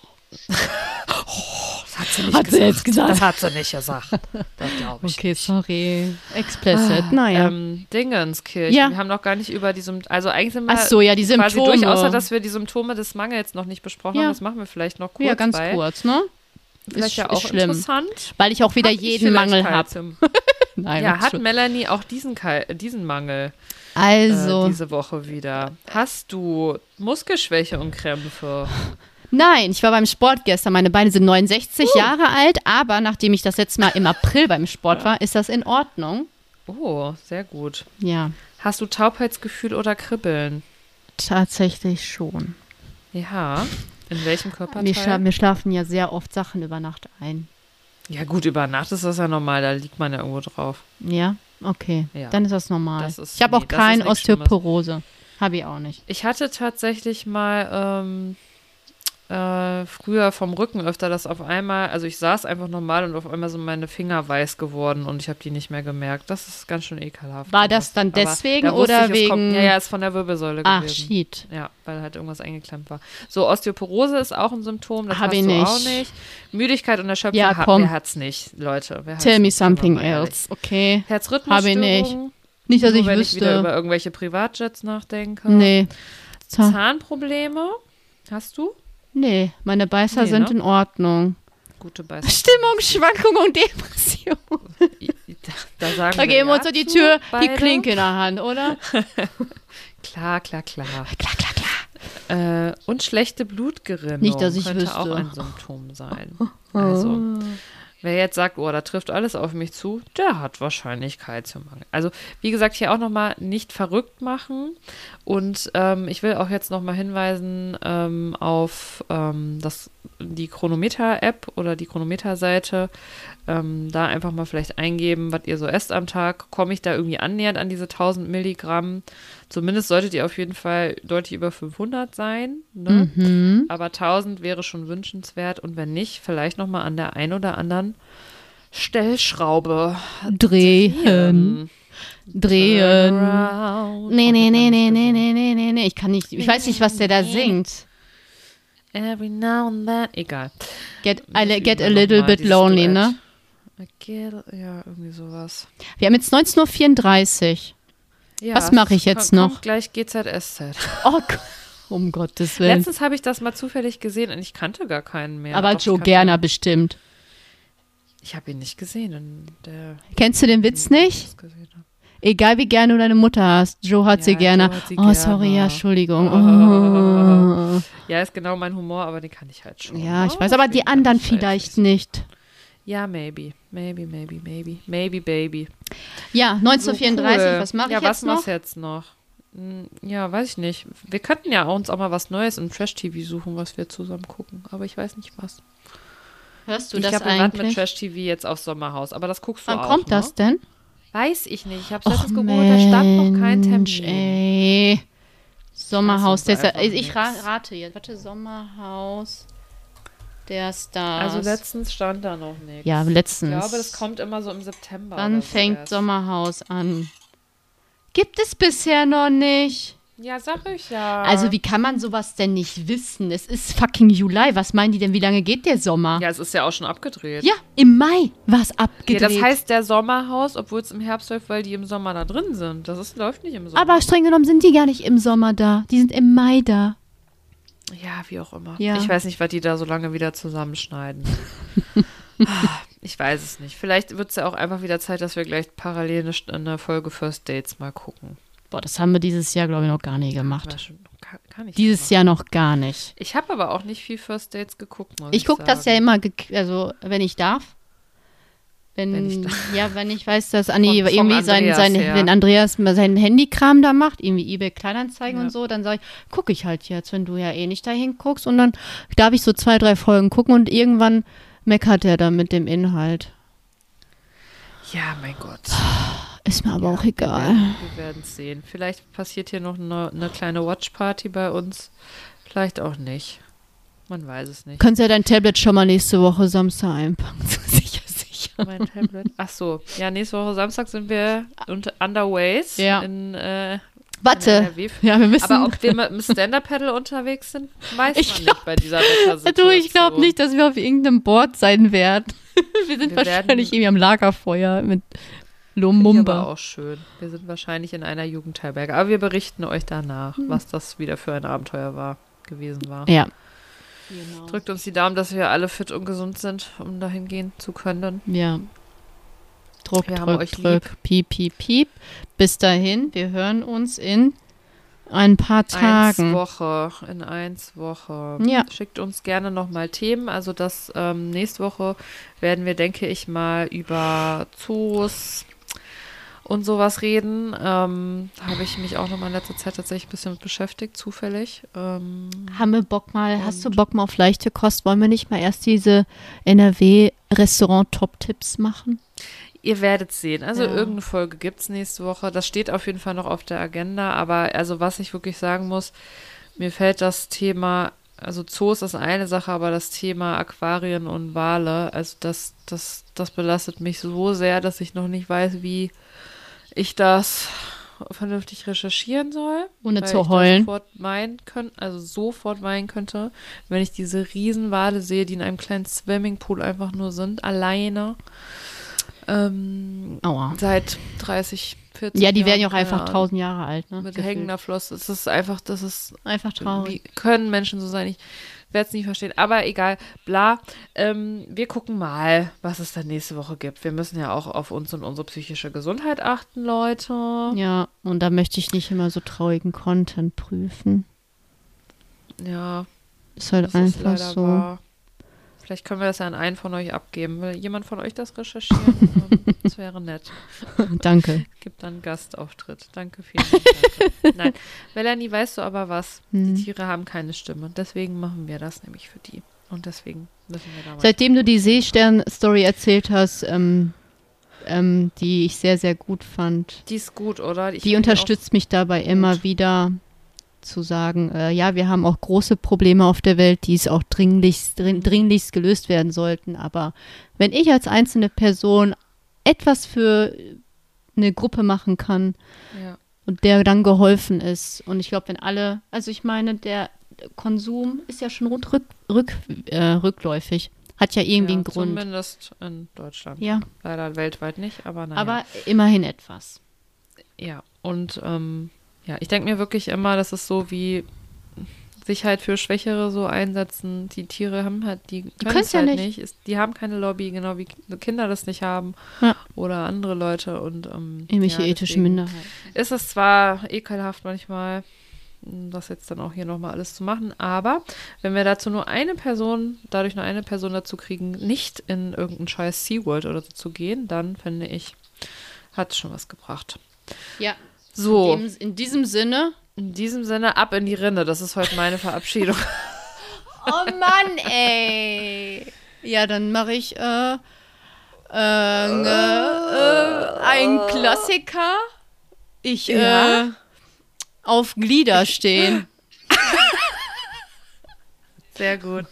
B: das hat sie nicht
A: Hat sie jetzt gesagt.
B: Das hat sie nicht gesagt. Das glaube ich.
A: Okay, sorry. Explicit, naja.
B: Ähm, Dingenskirche.
A: Ja.
B: Wir haben noch gar nicht über die Symptome. Also eigentlich sind wir
A: Ach so, ja, die
B: quasi
A: Symptome.
B: durch, außer dass wir die Symptome des Mangels noch nicht besprochen
A: Ja.
B: haben. Das machen wir vielleicht noch kurz.
A: ja, ganz kurz, ne?
B: Vielleicht
A: Ist-
B: ja
A: ist
B: auch
A: schlimm.
B: interessant.
A: Weil ich auch wieder
B: Hab
A: jeden Mangel habe. Nein,
B: Ja, hat
A: schon.
B: Melanie auch diesen, Kal diesen Mangel äh,
A: Also,
B: diese Woche wieder? Hast du Muskelschwäche und Krämpfe?
A: nein, ich war beim Sport gestern. Meine Beine sind 69
B: Uh.
A: Jahre alt, aber nachdem ich das letzte Mal im April beim Sport war, ist das in Ordnung.
B: Oh, sehr gut.
A: Ja,
B: Hast du Taubheitsgefühl oder Kribbeln?
A: tatsächlich schon.
B: Ja. In welchem Körperteil?
A: Mir, schla mir schlafen ja sehr oft Sachen über Nacht ein.
B: Ja gut, über Nacht ist das ja normal, da liegt man ja irgendwo drauf.
A: Ja, okay.
B: Ja.
A: Dann ist das normal.
B: Das ist-
A: ich habe auch
B: nee, ist
A: keine. Osteoporose. Habe ich auch nicht.
B: Ich hatte tatsächlich mal ähm, äh, früher vom Rücken öfter das auf einmal, also ich saß einfach normal und auf einmal sind meine Finger weiß geworden und ich habe die nicht mehr gemerkt. Das ist ganz schön ekelhaft.
A: War das dann deswegen
B: da
A: oder
B: ich, es kommt-
A: wegen-
B: Ja, ja, ist von der Wirbelsäule
A: Ach,
B: gewesen.
A: shit.
B: Ja, weil halt irgendwas eingeklemmt war. So, Osteoporose ist auch ein Symptom, das
A: Hab
B: hast
A: ich
B: du
A: nicht.
B: auch nicht. Müdigkeit und Erschöpfung,
A: Ja,
B: hat,
A: komm.
B: wer hat's nicht, Leute?
A: Tell me
B: nicht?
A: Something else, okay? Hab ich
B: Herzrhythmusstörung.
A: nicht. Nicht, dass
B: Nur
A: ich
B: wenn ich wieder
A: wüsste.
B: über irgendwelche Privatjets nachdenke.
A: nee. Za-
B: Zahnprobleme hast du?
A: Nee, meine Beißer
B: Nee,
A: sind
B: ne?
A: in Ordnung.
B: Gute Beißer.
A: Stimmungsschwankung und Depression.
B: Da, da sagen
A: Da
B: wir
A: geben wir
B: ja
A: uns so die Tür, die
B: beide.
A: Klinke in der Hand, oder?
B: Klar, klar, klar.
A: Klar, klar, klar.
B: Äh, und schlechte Blutgerinnung
A: Nicht, dass ich
B: könnte
A: wüsste.
B: auch ein Symptom sein. Also, wer jetzt sagt, oh, da trifft alles auf mich zu, der hat wahrscheinlich Kalziummangel. Also, wie gesagt, hier auch nochmal nicht verrückt machen. Und ähm, ich will auch jetzt nochmal hinweisen ähm, auf ähm, das, die Chronometer-App oder die Chronometer-Seite. Ähm, da einfach mal vielleicht eingeben, was ihr so esst am Tag. Komme ich da irgendwie annähernd an diese 1000 Milligramm? Zumindest solltet ihr auf jeden Fall deutlich über 500 sein. Ne?
A: Mhm.
B: Aber 1000 wäre schon wünschenswert und wenn nicht, vielleicht noch mal an der ein oder anderen Stellschraube
A: Drehen.
B: drehen. Around.
A: Nee, nee, nee, nee, nee, nee, nee, nee, nee. Ich kann nicht, ich weiß nicht, was der da singt.
B: Every now and then. Egal.
A: Get, I, get a little bit lonely,
B: Duett.
A: ne?
B: Get, ja, irgendwie sowas.
A: Wir haben jetzt 19.34 Uhr.
B: Ja,
A: Was mache ich jetzt noch?
B: Gleich GZSZ.
A: Oh, Gott. um Gottes Willen.
B: Letztens habe ich das mal zufällig gesehen und ich kannte gar keinen mehr.
A: Aber
B: Doch,
A: Joe Gerner bestimmt.
B: Ich habe ihn nicht gesehen.
A: Kennst du den Witz nicht?
B: gesehen hab.
A: Egal wie gerne du deine Mutter hast, Joe hat
B: Ja,
A: sie gerne.
B: Hat sie
A: oh, sorry,
B: gerne.
A: ja, Entschuldigung. Oh.
B: Ja, ist genau mein Humor, aber den kann ich halt schon.
A: Ja, ich
B: ne?
A: weiß, aber die anderen
B: ich halt
A: vielleicht nicht.
B: Ja, maybe. Maybe, maybe, maybe. Maybe, baby.
A: Ja, 1934,
B: So cool.
A: was mache
B: ja,
A: ich
B: was
A: jetzt noch?
B: machst du jetzt noch? Hm, Ja, weiß ich nicht. Wir könnten ja uns auch mal was Neues im Trash-TV suchen, was wir zusammen gucken. Aber ich weiß nicht was.
A: Hörst du
B: ich
A: das
B: wir warten mit? Trash-TV jetzt aufs Sommerhaus. Aber das guckst du
A: Wann
B: auch,
A: kommt
B: ne?
A: das denn?
B: Weiß ich nicht. Ich habe letztens gegoogelt, da stand noch kein Termin.
A: Ey. Sommerhaus, ja,
B: einfach
A: ich ra rate jetzt. Warte, Sommerhaus der Stars.
B: Also letztens stand da noch nichts.
A: Ja,
B: Ich
A: letztens.
B: glaube, das kommt immer so im September.
A: Wann
B: so
A: fängt
B: erst.
A: Sommerhaus an? Gibt es bisher noch nicht.
B: Ja, sag ich ja.
A: Also wie kann man sowas denn nicht wissen? Es ist fucking Juli. Was meinen die denn, wie lange geht der Sommer?
B: Ja, es ist ja auch schon abgedreht.
A: Ja, im Mai war es
B: Ja,
A: abgedreht.
B: das heißt der Sommerhaus, obwohl es im Herbst läuft, weil die im Sommer da drin sind. Das ist, läuft nicht im Sommer.
A: Aber streng genommen sind die gar nicht im Sommer da. Die sind im Mai da.
B: Ja, wie auch immer.
A: Ja.
B: Ich weiß nicht, was die da so lange wieder zusammenschneiden. ich weiß es nicht. Vielleicht wird es ja auch einfach wieder Zeit, dass wir gleich parallel eine, Folge First Dates mal gucken.
A: Boah, das haben wir dieses Jahr, glaube ich, noch gar nicht gemacht.
B: schon, kann ich
A: Dieses
B: machen.
A: Jahr noch gar nicht.
B: Ich habe aber auch nicht viel First Dates geguckt.
A: Ich gucke das ja immer, also wenn ich darf. Wenn,
B: Wenn ich
A: ja, wenn ich weiß, dass Andi
B: Vom- vom
A: irgendwie sein,
B: Andreas
A: sein
B: her.
A: wenn Andreas mal seinen Handykram da macht, irgendwie eBay Kleinanzeigen
B: Ja.
A: und so, dann sage ich, gucke ich halt jetzt, wenn du ja eh nicht dahin guckst und dann darf ich so zwei, drei Folgen gucken und irgendwann meckert er dann mit dem Inhalt.
B: Ja, mein Gott.
A: Ist mir aber auch
B: Wir
A: egal.
B: Wir werden es sehen. Vielleicht passiert hier noch eine, eine kleine Watchparty bei uns. Vielleicht auch nicht. Man weiß es nicht.
A: Kannst ja dein Tablet schon mal nächste Woche Samstag einpacken.
B: Mein Tablet. Ach so. Ja, nächste Woche Samstag sind wir unter Underways
A: Ja.
B: in, äh,
A: Warte. Ja, wir müssen.
B: Aber ob wir mit dem Stand-Up-Pedal unterwegs sind, weiß
A: Ich
B: man
A: glaub-
B: nicht bei dieser Wettersituation.
A: Du, ich glaube nicht, dass wir auf irgendeinem Board sein werden. Wir sind
B: Wir
A: wahrscheinlich irgendwie am Lagerfeuer mit
B: ich aber
A: Lumumba.
B: auch schön. Wir sind wahrscheinlich in einer Jugendherberge. Aber wir berichten euch danach, was das wieder für ein Abenteuer war, gewesen war.
A: Ja.
B: Drückt uns die Daumen, dass wir alle fit und gesund sind, um dahin gehen zu können.
A: Ja. Druck,
B: Wir haben
A: drück,
B: euch
A: drück. Piep, piep, piep. Bis dahin, wir hören uns in ein paar
B: Eins
A: Tagen.
B: Woche, in eins Woche.
A: Ja.
B: Schickt uns gerne nochmal Themen. Also das ähm, nächste Woche werden wir, denke ich mal, über Zoos und sowas reden. Ähm, habe ich mich auch nochmal in letzter Zeit tatsächlich ein bisschen mit beschäftigt, zufällig. Ähm,
A: Haben wir Bock mal, hast du Bock mal auf leichte Kost? Wollen wir nicht mal erst diese NRW-Restaurant-Top-Tipps machen?
B: Ihr werdet sehen. Also
A: Ja.
B: irgendeine Folge gibt es nächste Woche. Das steht auf jeden Fall noch auf der Agenda. Aber also was ich wirklich sagen muss, mir fällt das Thema, also Zoos ist eine Sache, aber das Thema Aquarien und Wale, also das, das, das belastet mich so sehr, dass ich noch nicht weiß, wie ich das vernünftig recherchieren soll.
A: Ohne zu heulen.
B: Sofort weinen können, also sofort weinen könnte, wenn ich diese Riesenwale sehe, die in einem kleinen Swimmingpool einfach nur sind, alleine. Ähm,
A: Aua.
B: seit 30, 40
A: Ja, die
B: Jahren,
A: werden ja auch einfach tausend Jahre alt. Ne?
B: Mit
A: Gefühlt.
B: hängender Flosse. Es ist einfach, das ist,
A: Einfach traurig.
B: wie können Menschen so sein? Ich werde es nie verstehen. Aber egal, bla. Ähm, wir gucken mal, was es dann nächste Woche gibt. Wir müssen ja auch auf uns und unsere psychische Gesundheit achten, Leute.
A: Ja, und da möchte ich nicht immer so traurigen Content prüfen.
B: Ja,
A: Ist halt
B: ist
A: einfach
B: leider
A: so.
B: wahr. Vielleicht können wir das ja an einen von euch abgeben. Will jemand von euch das recherchieren? Ähm, das wäre nett.
A: Danke.
B: Gibt dann Gastauftritt. Danke. Danke. Nein, Melanie, weißt du aber was?
A: Hm.
B: Die Tiere haben keine Stimme. Deswegen machen wir das nämlich für die. Und deswegen müssen wir da mal.
A: Seitdem du die Seestern-Story erzählt hast, ähm, ähm, die ich sehr, sehr gut fand,
B: die ist gut, oder? Ich
A: die unterstützt mich dabei immer
B: gut.
A: wieder zu sagen, äh, ja, wir haben auch große Probleme auf der Welt, die es auch dringlichst, dring, dringlichst gelöst werden sollten. Aber wenn ich als einzelne Person etwas für eine Gruppe machen kann
B: ja.
A: und der dann geholfen ist, und ich glaube, wenn alle, also ich meine, der Konsum ist ja schon rund rück, rück, äh, rückläufig, hat ja irgendwie
B: ja,
A: einen Grund.
B: Zumindest in Deutschland.
A: Ja,
B: Leider weltweit nicht, aber naja.
A: aber immerhin etwas.
B: Ja, und ähm, ja, ich denke mir wirklich immer, das ist so wie sich halt für Schwächere so einsetzen. Die Tiere haben halt, die können es
A: ja
B: halt
A: nicht.
B: nicht. Ist, die haben keine Lobby, genau wie Kinder das nicht haben.
A: Ja.
B: Oder andere Leute und ähm,
A: Irgendwelche
B: ja,
A: ethische
B: deswegen
A: Minderheiten.
B: Ist es zwar ekelhaft manchmal, das jetzt dann auch hier nochmal alles zu machen, aber wenn wir dazu nur eine Person, dadurch nur eine Person dazu kriegen, nicht in irgendeinen scheiß SeaWorld oder so zu gehen, dann finde ich, hat es schon was gebracht.
A: Ja.
B: So.
A: In, dem, in diesem Sinne.
B: In diesem Sinne, ab in die Rinne. Das ist heute meine Verabschiedung.
A: Oh Mann, ey. Ja, dann mache ich äh, äh, äh, ein Klassiker. Ich
B: Ja.
A: äh, auf Glieder stehen.
B: Sehr gut.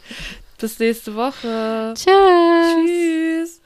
B: Bis nächste Woche.
A: Tschüss.
B: Tschüss.